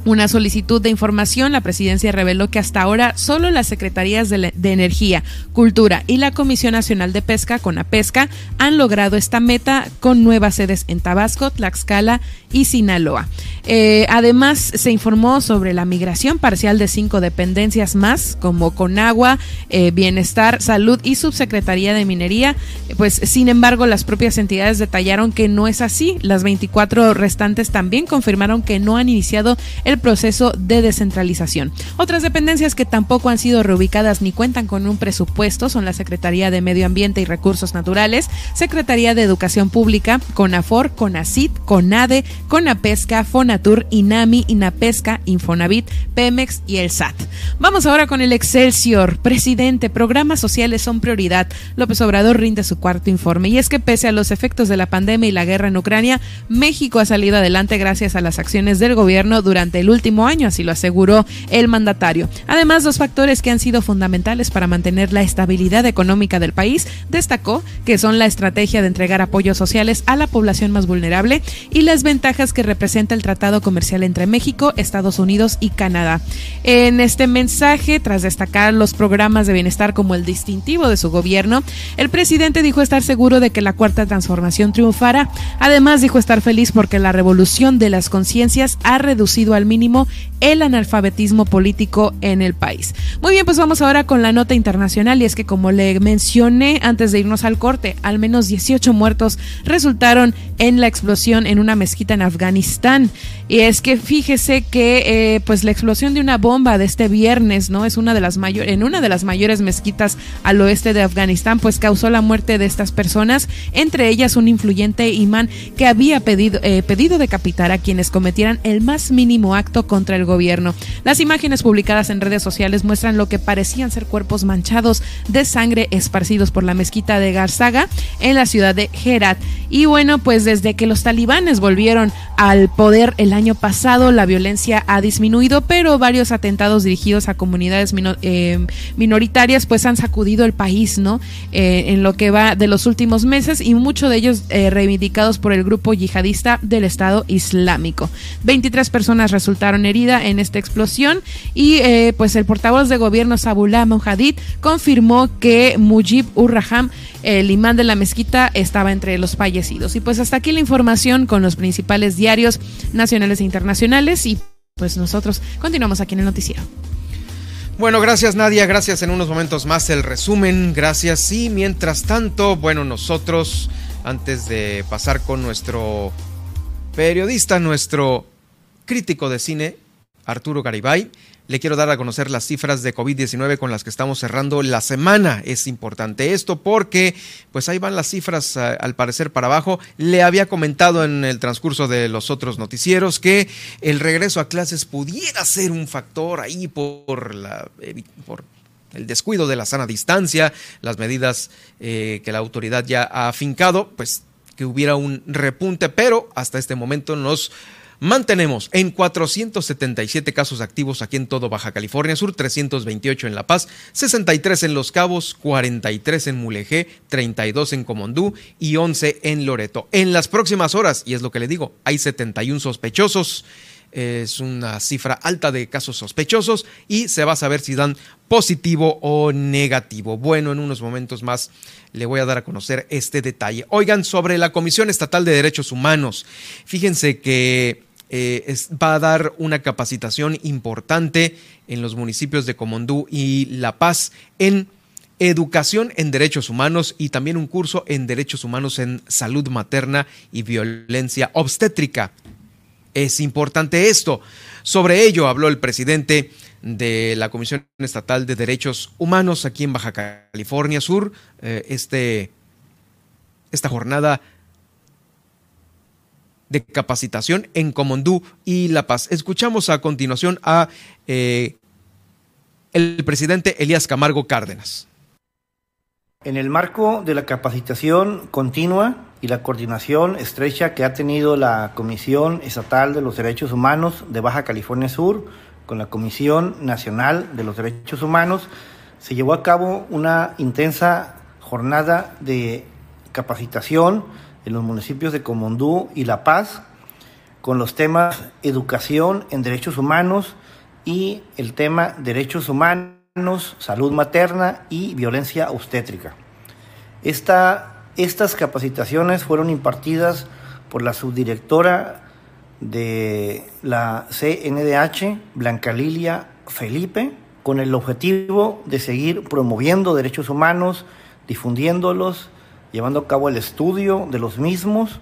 una solicitud de información, la presidencia reveló que hasta ahora solo las secretarías de, Energía, Cultura y la Comisión Nacional de Pesca, con Pesca, han logrado esta meta con nuevas sedes en Tabasco, Tlaxcala y Sinaloa. Eh, además, se informó sobre la migración parcial de cinco dependencias más, como Conagua, eh, Bienestar, Salud y Subsecretaría de Minería. Pues, sin embargo, las propias entidades detallaron que no es así. Las 24 restantes también confirmaron que no han iniciado el proceso de descentralización. Otras dependencias que tampoco han sido reubicadas ni cuentan con un presupuesto son la Secretaría de Medio Ambiente y Recursos Naturales, Secretaría de Educación Pública, CONAFOR, CONACIT, CONADE, CONAPESCA, FONATUR, INAMI, INAPESCA, Infonavit, Pemex y el SAT. Vamos ahora con el Excelsior. Presidente, programas sociales son prioridad. López Obrador rinde su cuarto informe. Y es que pese a los efectos de la pandemia y la guerra en Ucrania, México ha salido adelante gracias a las acciones del gobierno durante durante el último año, así lo aseguró el mandatario. Además, dos factores que han sido fundamentales para mantener la estabilidad económica del país, destacó que son la estrategia de entregar apoyos sociales a la población más vulnerable y las ventajas que representa el tratado comercial entre México, Estados Unidos y Canadá. En este mensaje, tras destacar los programas de bienestar como el distintivo de su gobierno, el presidente dijo estar seguro de que la cuarta transformación triunfará. Además, dijo estar feliz porque la revolución de las conciencias ha reducido al mínimo el analfabetismo político en el país. Muy bien, pues vamos ahora con la nota internacional y es que como le mencioné antes de irnos al corte, al menos 18 muertos resultaron en la explosión en una mezquita en Afganistán. Y es que fíjese que eh, pues la explosión de una bomba de este viernes, ¿no? Es una de las mayores, en una de las mayores mezquitas al oeste de Afganistán, pues causó la muerte de estas personas, entre ellas un influyente imán que había pedido, eh, pedido decapitar a quienes cometieran el más mínimo acto contra el gobierno. Las imágenes publicadas en redes sociales muestran lo que parecían ser cuerpos manchados de sangre esparcidos por la mezquita de Garzaga en la ciudad de Herat. Y bueno, pues desde que los talibanes volvieron al poder el año pasado, la violencia ha disminuido, pero varios atentados dirigidos a comunidades eh, minoritarias pues han sacudido el país, ¿no? Eh, en lo que va de los últimos meses y muchos de ellos eh, reivindicados por el grupo yihadista del Estado Islámico. 23 personas resultaron heridas en esta explosión y pues el portavoz de gobierno Sabullah Mojadid confirmó que Mujib Urraham, el imán de la mezquita, estaba entre los fallecidos. Y pues hasta aquí la información con los principales diarios nacionales e internacionales y pues nosotros continuamos aquí en el noticiero. Bueno, gracias Nadia, gracias en unos momentos más el resumen, gracias y mientras tanto, bueno, nosotros antes de pasar con nuestro periodista, nuestro crítico de cine, Arturo Garibay, le quiero dar a conocer las cifras de COVID-19 con las que estamos cerrando la semana. Es importante esto porque, pues ahí van las cifras al parecer para abajo. Le había comentado en el transcurso de los otros noticieros que el regreso a clases pudiera ser un factor ahí por la por el descuido de la sana distancia, las medidas eh, que la autoridad ya ha afincado, pues que hubiera un repunte, pero hasta este momento nos Mantenemos en 477 casos activos aquí en todo Baja California Sur, 328 en La Paz, 63 en Los Cabos, 43 en Mulegé, 32 en Comondú y 11 en Loreto. En las próximas horas, y es lo que le digo, hay 71 sospechosos es una cifra alta de casos sospechosos y se va a saber si dan positivo o negativo. Bueno, en unos momentos más le voy a dar a conocer este detalle. Oigan, sobre la Comisión Estatal de Derechos Humanos, fíjense que eh, va a dar una capacitación importante en los municipios de Comondú y La Paz en educación en derechos humanos y también un curso en derechos humanos en salud materna y violencia obstétrica. Es importante esto. Sobre ello habló el presidente de la Comisión Estatal de Derechos Humanos aquí en Baja California Sur. Eh, este, esta jornada de capacitación en Comondú y La Paz. Escuchamos a continuación a eh, el presidente Elías Camargo Cárdenas. En el marco de la capacitación continua y la coordinación estrecha que ha tenido la Comisión Estatal de los Derechos Humanos de Baja California Sur con la Comisión Nacional de los Derechos Humanos, se llevó a cabo una intensa jornada de capacitación en los municipios de Comondú y La Paz con los temas educación en derechos humanos y el tema derechos humanos, salud materna y violencia obstétrica. estas capacitaciones fueron impartidas por la subdirectora de la CNDH, Blanca Lilia Felipe, con el objetivo de seguir promoviendo derechos humanos, difundiéndolos llevando a cabo el estudio de los mismos,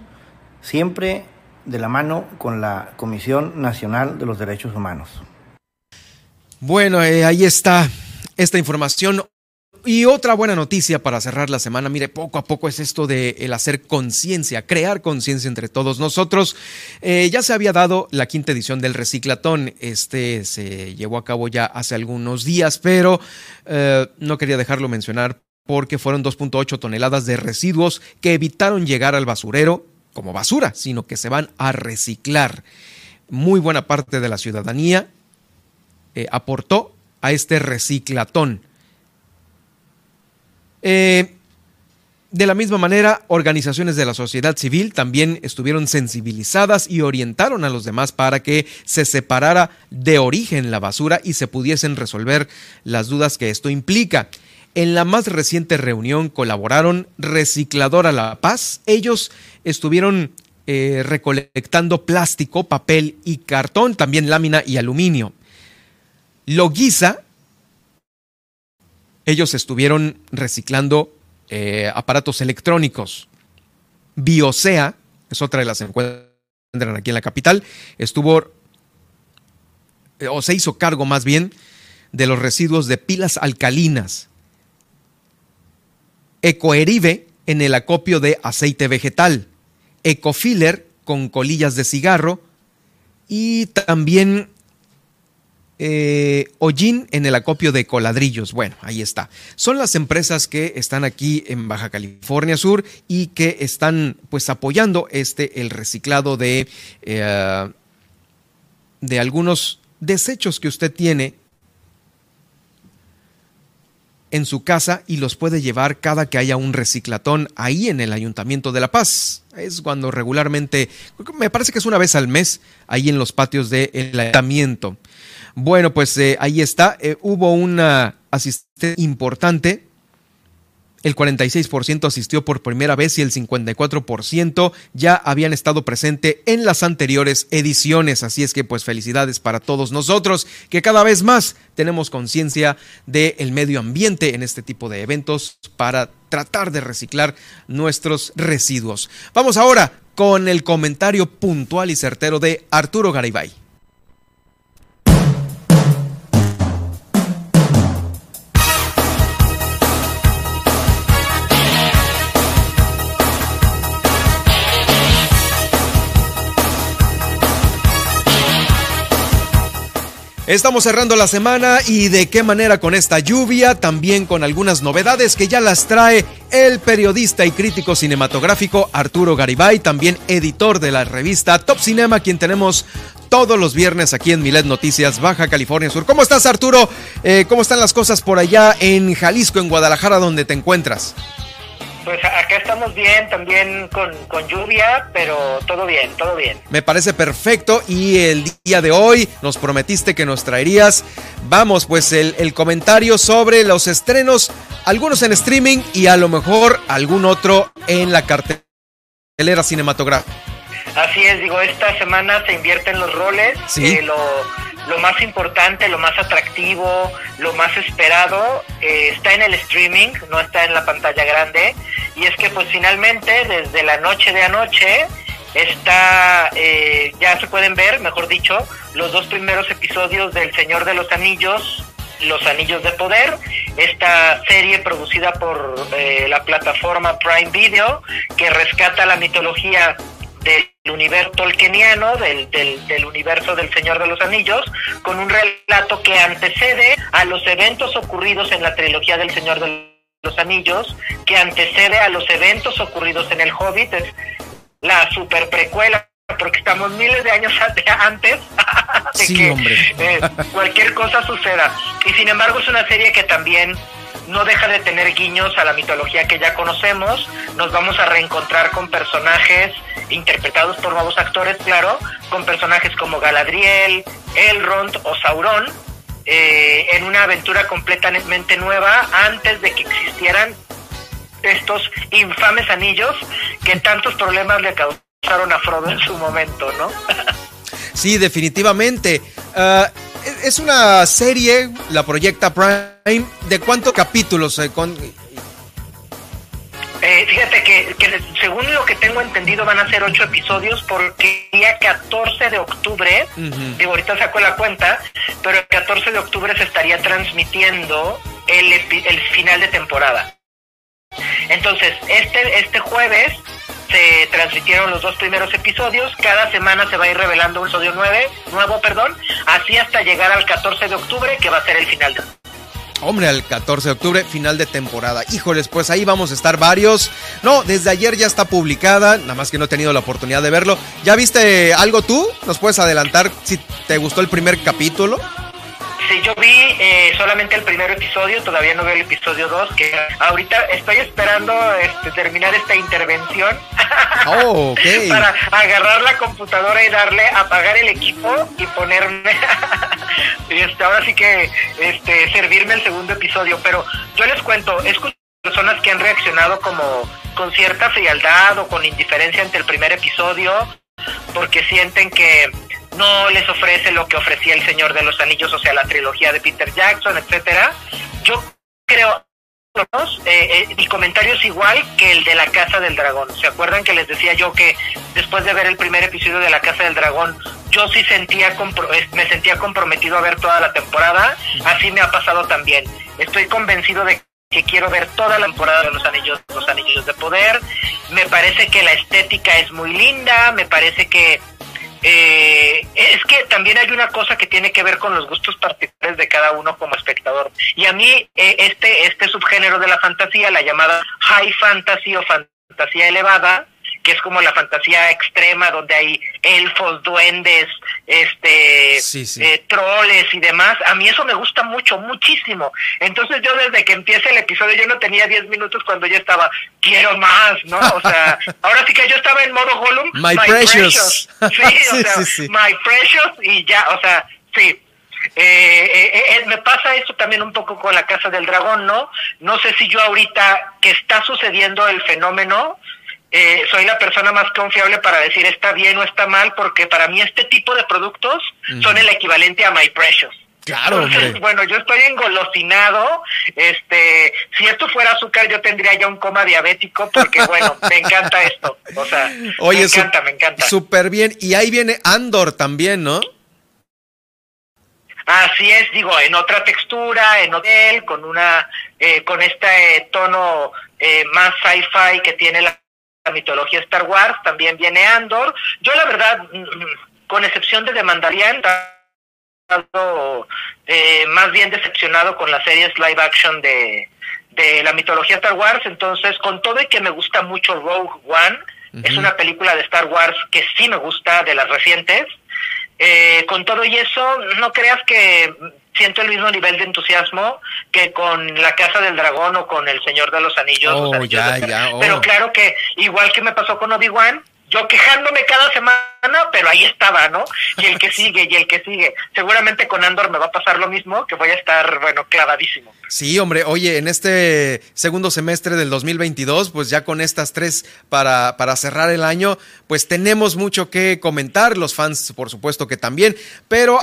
siempre de la mano con la Comisión Nacional de los Derechos Humanos. Bueno, eh, ahí está esta información. Y otra buena noticia para cerrar la semana, mire, poco a poco es esto de el hacer conciencia, crear conciencia entre todos nosotros. Eh, ya se había dado la quinta edición del reciclatón, este se llevó a cabo ya hace algunos días, pero eh, no quería dejarlo mencionar porque fueron 2.8 toneladas de residuos que evitaron llegar al basurero como basura, sino que se van a reciclar. muy buena parte de la ciudadanía eh, aportó a este reciclatón. Eh, de la misma manera, organizaciones de la sociedad civil también estuvieron sensibilizadas y orientaron a los demás para que se separara de origen la basura y se pudiesen resolver las dudas que esto implica. En la más reciente reunión colaboraron Recicladora La Paz. Ellos estuvieron eh, recolectando plástico, papel y cartón, también lámina y aluminio. Loguiza, ellos estuvieron reciclando eh, aparatos electrónicos. Biosea, es otra de las que encuentran aquí en la capital, estuvo eh, o se hizo cargo más bien de los residuos de pilas alcalinas. Ecoerive en el acopio de aceite vegetal. Ecofiller con colillas de cigarro y también eh, en el acopio de coladrillos. Bueno, ahí está. Son las empresas que están aquí en Baja California Sur y que están pues apoyando este el reciclado de, eh, de algunos desechos que usted tiene en su casa y los puede llevar cada que haya un reciclatón ahí en el Ayuntamiento de La Paz. Es cuando regularmente, me parece que es una vez al mes, ahí en los patios del Ayuntamiento. Bueno, pues eh, ahí está. Eh, hubo una asistencia importante. El 46% asistió por primera vez y el 54% ya habían estado presente en las anteriores ediciones. Así es que pues felicidades para todos nosotros que cada vez más tenemos conciencia del medio ambiente en este tipo de eventos para tratar de reciclar nuestros residuos. Vamos ahora con el comentario puntual y certero de Arturo Garibay. Estamos cerrando la semana y de qué manera con esta lluvia, también con algunas novedades que ya las trae el periodista y crítico cinematográfico Arturo Garibay, también editor de la revista Top Cinema, quien tenemos todos los viernes aquí en Milet Noticias, Baja California Sur. ¿Cómo estás Arturo? Eh, ¿Cómo están las cosas por allá en Jalisco, en Guadalajara, donde te encuentras? Pues acá estamos bien, también con, lluvia, pero todo bien, todo bien. Me parece perfecto y el día de hoy nos prometiste que nos traerías, vamos, pues el, el comentario sobre los estrenos, algunos en streaming y a lo mejor algún otro en la cartelera cinematográfica. Así es, digo, esta semana se invierten los roles. Sí. Eh, lo, lo, más importante, lo más atractivo, lo más esperado eh, está en el streaming, no está en la pantalla grande. Y es que pues finalmente desde la noche de anoche está, eh, ya se pueden ver, mejor dicho, los dos primeros episodios del Señor de los Anillos, Los Anillos de Poder, esta serie producida por la plataforma Prime Video, que rescata la mitología del universo tolkieniano, del, del, universo del Señor de los Anillos, con un relato que antecede a los eventos ocurridos en la trilogía del Señor de los Anillos, que antecede a los eventos ocurridos en el Hobbit, es la super precuela porque estamos miles de años antes de que eh, cualquier cosa suceda. Y sin embargo es una serie que también no deja de tener guiños a la mitología que ya conocemos. Nos vamos a reencontrar con personajes interpretados por nuevos actores, claro, con personajes como Galadriel, Elrond o Sauron, eh, en una aventura completamente nueva antes de que existieran estos infames anillos que tantos problemas le causaron a Frodo en su momento, ¿no? sí, definitivamente. Ah, es una serie, la proyecta Prime, ¿de cuántos capítulos? Eh, con... Eh, fíjate que, según lo que tengo entendido van a ser ocho episodios porque el día 14 de octubre, digo ahorita saco la cuenta, pero el 14 de octubre se estaría transmitiendo el, el final de temporada. Entonces, este, este jueves se transmitieron los dos primeros episodios. Cada semana se va a ir revelando un episodio nueve, nuevo, perdón, así hasta llegar al 14 de octubre, que va a ser el final. Hombre, al 14 de octubre, final de temporada. Híjoles, pues ahí vamos a estar varios. No, desde ayer ya está publicada, nada más que no he tenido la oportunidad de verlo. ¿Ya viste algo tú? ¿Nos puedes adelantar si te gustó el primer capítulo? Sí, yo vi eh, solamente el primer episodio, todavía no veo el episodio 2, que ahorita estoy esperando este, terminar esta intervención Oh, ok. para agarrar la computadora y darle apagar el equipo y ponerme, este, ahora sí que este, servirme el segundo episodio. Pero yo les cuento, he escuchado personas que han reaccionado como con cierta frialdad o con indiferencia ante el primer episodio porque sienten que no les ofrece lo que ofrecía el Señor de los Anillos, o sea, la trilogía de Peter Jackson, etcétera. Yo creo eh, eh, mi comentario es igual que el de la Casa del Dragón. ¿Se acuerdan que les decía yo que después de ver el primer episodio de la Casa del Dragón, yo sí sentía eh, me sentía comprometido a ver toda la temporada? Así me ha pasado también. Estoy convencido de que quiero ver toda la temporada de los anillos, los anillos de poder. Me parece que la estética es muy linda, me parece que eh, es que también hay una cosa que tiene que ver con los gustos particulares de cada uno como espectador. Y a mí eh, este, este subgénero de la fantasía, la llamada high fantasy o fantasía elevada, que es como la fantasía extrema donde hay elfos, duendes, este, Sí, sí. eh, troles y demás, a mí eso me gusta mucho, muchísimo. Entonces yo desde que empieza el episodio, yo no tenía 10 minutos cuando yo estaba, quiero más, ¿no? O sea, ahora sí que yo estaba en modo Gollum, My precious. Sí, o sea, sí. my precious y ya, o sea, sí. Eh, eh, eh, me pasa esto también un poco con la Casa del Dragón, ¿no? No sé si yo ahorita que está sucediendo el fenómeno, eh, soy la persona más confiable para decir está bien o está mal, porque para mí este tipo de productos son el equivalente a My Precious. Claro, Entonces, hombre. bueno, yo estoy engolosinado. Este, si esto fuera azúcar, yo tendría ya un coma diabético, porque bueno, me encanta esto. O sea, Oye, me encanta, me encanta. Súper bien. Y ahí viene Andor también, ¿no? Así es, digo, en otra textura, en hotel, con una, eh, con este eh, tono eh, más sci-fi que tiene la, la mitología Star Wars, también viene Andor. Yo la verdad, mm, mm, con excepción de The Mandalorian, he estado eh, más bien decepcionado con las series live action de, de la mitología Star Wars, entonces con todo y que me gusta mucho Rogue One, es una película de Star Wars que sí me gusta, de las recientes, eh, con todo y eso, no creas que siento el mismo nivel de entusiasmo que con La Casa del Dragón o con El Señor de los Anillos. Oh, los Anillos ya, de Poder. ya, oh. Pero claro que, igual que me pasó con Obi-Wan, yo quejándome cada semana, pero ahí estaba, ¿no? Y el que sigue, y el que sigue. Seguramente con Andor me va a pasar lo mismo, que voy a estar, bueno, clavadísimo. Sí, hombre, oye, en este segundo semestre del 2022, pues ya con estas tres para, para cerrar el año, pues tenemos mucho que comentar, los fans por supuesto que también, pero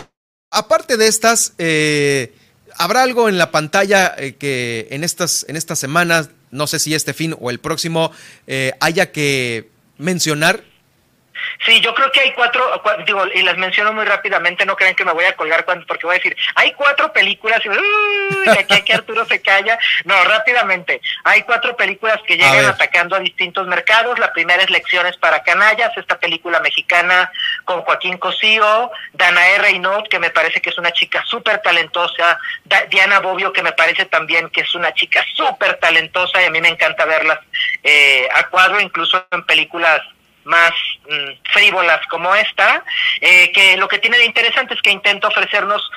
aparte de estas, eh, ¿habrá algo en la pantalla eh, que en estas, en estas semanas, no sé si este fin o el próximo, eh, haya que mencionar? Sí, yo creo que hay cuatro, cua- digo, y las menciono muy rápidamente, no crean que me voy a colgar cuando, porque voy a decir, hay cuatro películas, y, uy, aquí que Arturo se calla. No, rápidamente, hay cuatro películas que A llegan atacando a distintos mercados. La primera es Lecciones para Canallas, esta película mexicana con Joaquín Cosío, Danae Reynaud, que me parece que es una chica súper talentosa, Diana Bobbio, que me parece también que es una chica súper talentosa y a mí me encanta verlas eh, a cuadro, incluso en películas más mm, frívolas como esta, eh, que lo que tiene de interesante es que intenta ofrecernos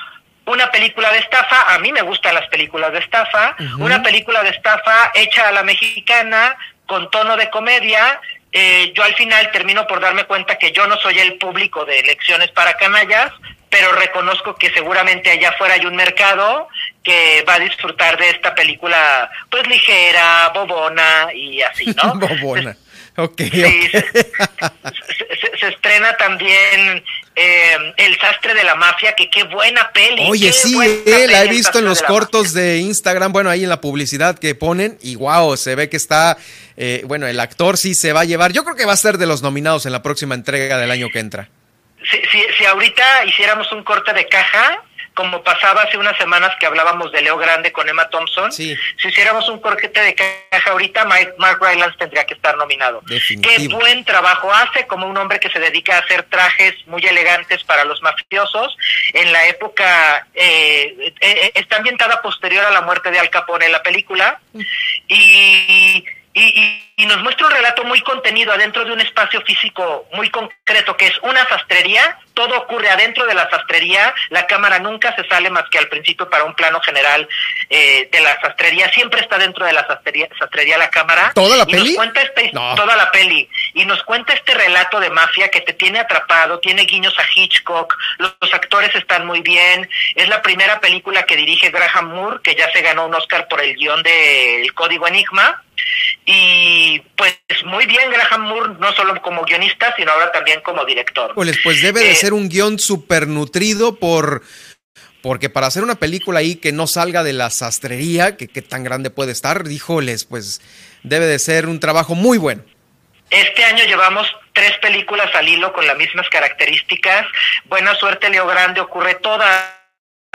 una película de estafa, a mí me gustan las películas de estafa, una película de estafa hecha a la mexicana, con tono de comedia, eh, yo al final termino por darme cuenta que yo no soy el público de elecciones para canallas, pero reconozco que seguramente allá afuera hay un mercado que va a disfrutar de esta película pues ligera, bobona y así, ¿no? Bobona. Ok. Sí, se, se- se estrena también eh, El sastre de la mafia, que qué buena peli. Oye, sí, eh, la he visto en los de cortos de Instagram, bueno, ahí en la publicidad que ponen, y wow, se ve que está, eh, bueno, el actor sí se va a llevar, yo creo que va a ser de los nominados en la próxima entrega del año que entra. si, si, si ahorita hiciéramos un corte de caja, como pasaba hace unas semanas que hablábamos de Leo Grande con Emma Thompson, si hiciéramos un corquete de caja ahorita, Mike, Mark Rylance tendría que estar nominado. Qué buen trabajo hace como un hombre que se dedica a hacer trajes muy elegantes para los mafiosos. En la época, eh, eh, eh, está ambientada posterior a la muerte de Al Capone la película. Y y, nos muestra un relato muy contenido adentro de un espacio físico muy concreto que es una sastrería, todo ocurre adentro de la sastrería, la cámara nunca se sale más que al principio para un plano general eh, de la sastrería, siempre está dentro de la sastrería, sastrería la cámara. ¿Toda la y peli? Nos cuenta este, Toda la peli. Y nos cuenta este relato de mafia que te tiene atrapado, tiene guiños a Hitchcock, los, los actores están muy bien, es la primera película que dirige Graham Moore, que ya se ganó un Oscar por el guion del Código Enigma y pues muy bien Graham Moore, no solo como guionista, sino ahora también como director. Pues, pues debe de ser un guion súper nutrido por... Porque para hacer una película ahí que no salga de la sastrería, que, tan grande puede estar, díjoles, pues debe de ser un trabajo muy bueno. Este año llevamos tres películas al hilo con las mismas características. Buena suerte, Leo Grande, ocurre toda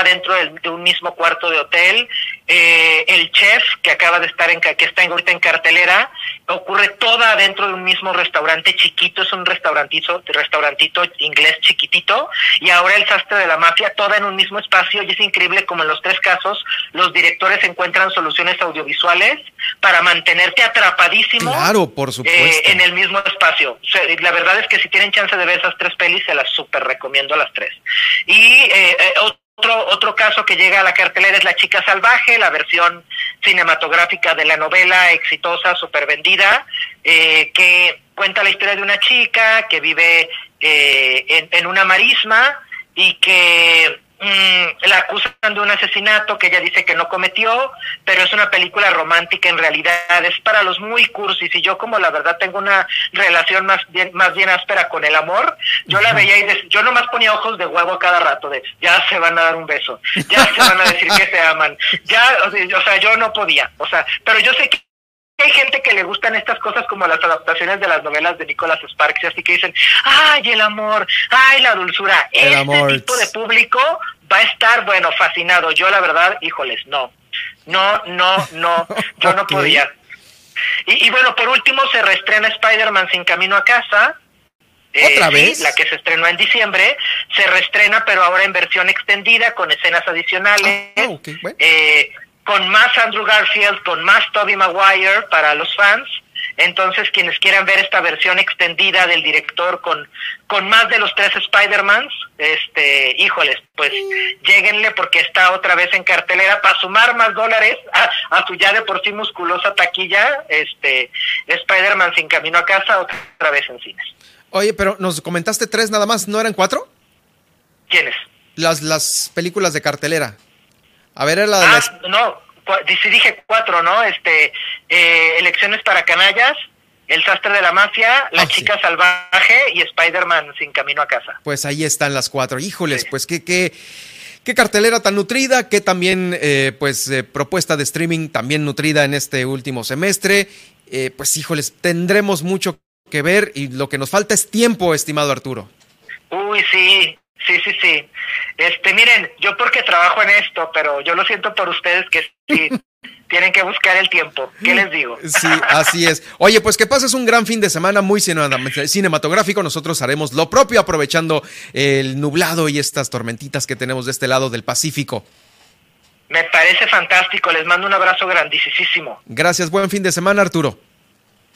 dentro de un mismo cuarto de hotel. Eh, el chef que acaba de estar en que está ahorita en cartelera ocurre toda dentro de un mismo restaurante chiquito, es un restaurantito, restaurantito inglés chiquitito y ahora el sastre de la mafia toda en un mismo espacio y es increíble como en los tres casos los directores encuentran soluciones audiovisuales para mantenerte atrapadísimo. Claro, por supuesto. Eh, en el mismo espacio. la verdad es que si tienen chance de ver esas tres pelis se las súper recomiendo a las tres. Y eh, otro, otro caso que llega a la cartelera es La Chica Salvaje, la versión cinematográfica de la novela exitosa, super vendida, eh, que cuenta la historia de una chica que vive eh, en, una marisma y que Mm, la acusan de un asesinato que ella dice que no cometió, pero es una película romántica en realidad, es para los muy cursis y yo como la verdad tengo una relación más bien más bien áspera con el amor, yo la veía y yo nomás ponía ojos de huevo cada rato de ya se van a dar un beso, ya se van a decir que se aman, ya, o sea, yo no podía, o sea, pero yo sé que hay gente que le gustan estas cosas como las adaptaciones de las novelas de Nicholas Sparks, así que dicen, ay, el amor, ay, la dulzura. este tipo de público va a estar, bueno, fascinado. Yo, la verdad, híjoles, no. No, no, no, yo no podía. Y, bueno, por último, se reestrena Spider-Man sin camino a casa. ¿Otra eh, vez? la que se estrenó en diciembre, se reestrena, pero ahora en versión extendida, con escenas adicionales. Ah, eh, con más Andrew Garfield, con más Tobey Maguire para los fans. Entonces, quienes quieran ver esta versión extendida del director con, con más de los tres Spider-Mans, este, híjoles, pues lleguenle porque está otra vez en cartelera para sumar más dólares a, su ya de por sí musculosa taquilla, este, Spider-Man sin camino a casa, otra vez en cines. Oye, pero nos comentaste tres nada más, ¿no eran cuatro? ¿Quiénes? Las, las películas de cartelera. A ver, la de ah, No, si dije cuatro, ¿no? Este, eh, Elecciones para Canallas, El Sastre de la Mafia, La ah, Chica Salvaje y Spider-Man Sin Camino a Casa. Pues ahí están las cuatro. Híjoles, pues qué, qué, qué cartelera tan nutrida, qué también, eh, pues, eh, propuesta de streaming también nutrida en este último semestre. pues, híjoles, tendremos mucho que ver y lo que nos falta es tiempo, estimado Arturo. Uy, sí, Sí, sí, sí. Este, miren, yo porque trabajo en esto, pero yo lo siento por ustedes que sí tienen que buscar el tiempo. ¿Qué les digo? Sí, así es. Oye, pues que pases un gran fin de semana muy cinematográfico. Nosotros haremos lo propio aprovechando el nublado y estas tormentitas que tenemos de este lado del Pacífico. Me parece fantástico. Les mando un abrazo grandísimo. Gracias. Buen fin de semana, Arturo.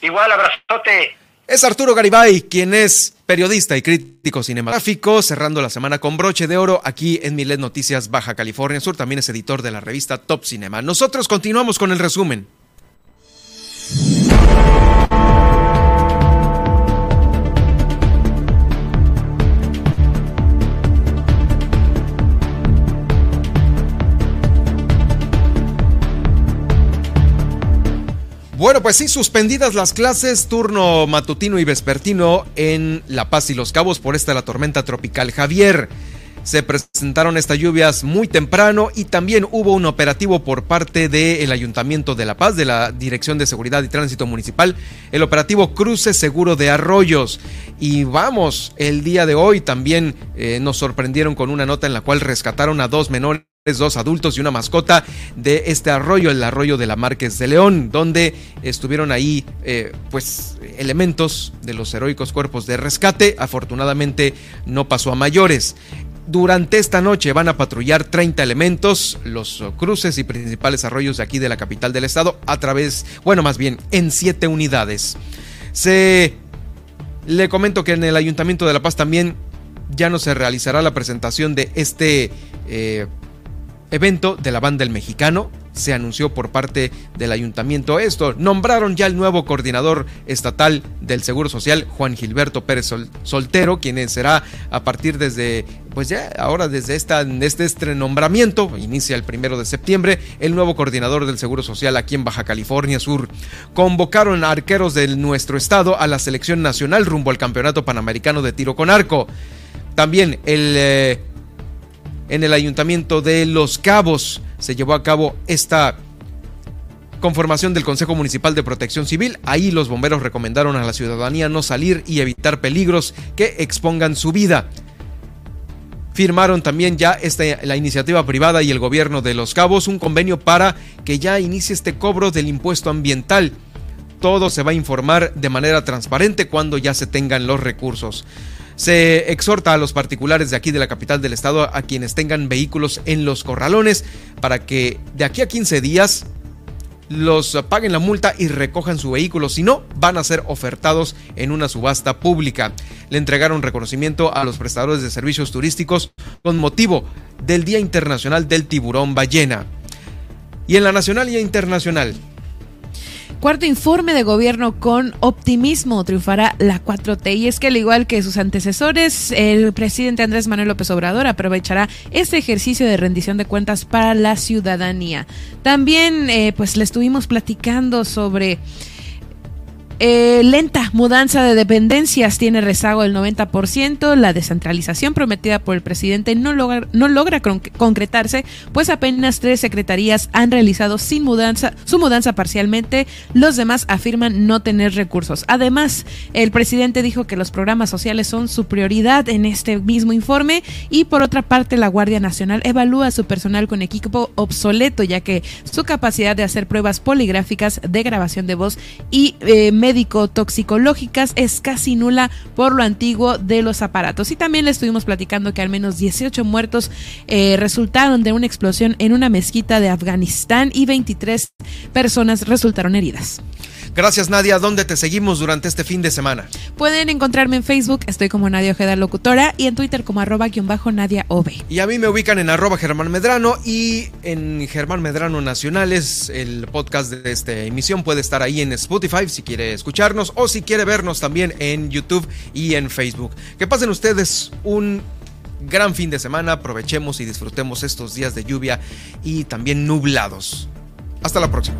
Igual, abrazote. Es Arturo Garibay, quien es periodista y crítico cinematográfico, cerrando la semana con broche de oro aquí en Milet Noticias Baja California Sur. También es editor de la revista Top Cinema. Nosotros continuamos con el resumen. Bueno, pues sí, suspendidas las clases, turno matutino y vespertino en La Paz y Los Cabos por esta la tormenta tropical Javier. se presentaron estas lluvias muy temprano y también hubo un operativo por parte del Ayuntamiento de La Paz, de la Dirección de Seguridad y Tránsito Municipal, el operativo Cruce Seguro de Arroyos. Y vamos, el día de hoy también eh, nos sorprendieron con una nota en la cual rescataron a dos menores dos adultos y una mascota de este arroyo, el arroyo de la Márquez de León, donde estuvieron ahí eh, pues elementos de los heroicos cuerpos de rescate. Afortunadamente no pasó a mayores. Durante esta noche van a patrullar 30 elementos, los cruces y principales arroyos de aquí de la capital del estado, a través, bueno, más bien, en siete unidades. Se le comento que en el Ayuntamiento de La Paz también ya no se realizará la presentación de este eh, evento de la banda El Mexicano se anunció por parte del ayuntamiento esto. Nombraron ya el nuevo coordinador estatal del Seguro Social, Juan Gilberto Pérez Soltero, quien será a partir desde, pues ya ahora desde esta, este, este nombramiento, inicia el primero de septiembre, el nuevo coordinador del Seguro Social aquí en Baja California Sur. Convocaron a arqueros de nuestro estado a la selección nacional rumbo al Campeonato Panamericano de Tiro con Arco. También el... Eh, en el Ayuntamiento de Los Cabos se llevó a cabo esta conformación del Consejo Municipal de Protección Civil. Ahí los bomberos recomendaron a la ciudadanía no salir y evitar peligros que expongan su vida. Firmaron también ya la iniciativa privada y el gobierno de Los Cabos un convenio para que ya inicie este cobro del impuesto ambiental. Todo se va a informar de manera transparente cuando ya se tengan los recursos. Se exhorta a los particulares de aquí de la capital del estado a quienes tengan vehículos en los corralones para que de aquí a 15 días los paguen la multa y recojan su vehículo, si no, van a ser ofertados en una subasta pública. Le entregaron reconocimiento a los prestadores de servicios turísticos con motivo del Día Internacional del Tiburón Ballena. Y en la nacional y internacional, Cuarto informe de gobierno con optimismo triunfará la 4T. Y es que al igual que sus antecesores, el presidente Andrés Manuel López Obrador aprovechará este ejercicio de rendición de cuentas para la ciudadanía. También eh, pues le estuvimos platicando sobre eh, lenta mudanza de dependencias tiene rezago del 90%. La descentralización prometida por el presidente no logra, no logra concretarse, pues apenas tres secretarías han realizado sin mudanza, su mudanza parcialmente. Los demás afirman no tener recursos. Además, el presidente dijo que los programas sociales son su prioridad en este mismo informe. Y por otra parte, la Guardia Nacional evalúa su personal con equipo obsoleto, ya que su capacidad de hacer pruebas poligráficas de grabación de voz y eh, médico-toxicológicas es casi nula por lo antiguo de los aparatos. Y también le estuvimos platicando que al menos 18 muertos eh, resultaron de una explosión en una mezquita de Afganistán y 23 personas resultaron heridas. Gracias Nadia, ¿dónde te seguimos durante este fin de semana? Pueden encontrarme en Facebook, estoy como Nadia Ojeda Locutora y en Twitter como arroba guion bajo Nadia Ove. Y a mí me ubican en arroba Germán Medrano y en Germán Medrano Nacionales, el podcast de esta emisión puede estar ahí en Spotify si quiere escucharnos o si quiere vernos también en YouTube y en Facebook. Que pasen ustedes un gran fin de semana, aprovechemos y disfrutemos estos días de lluvia y también nublados. Hasta la próxima.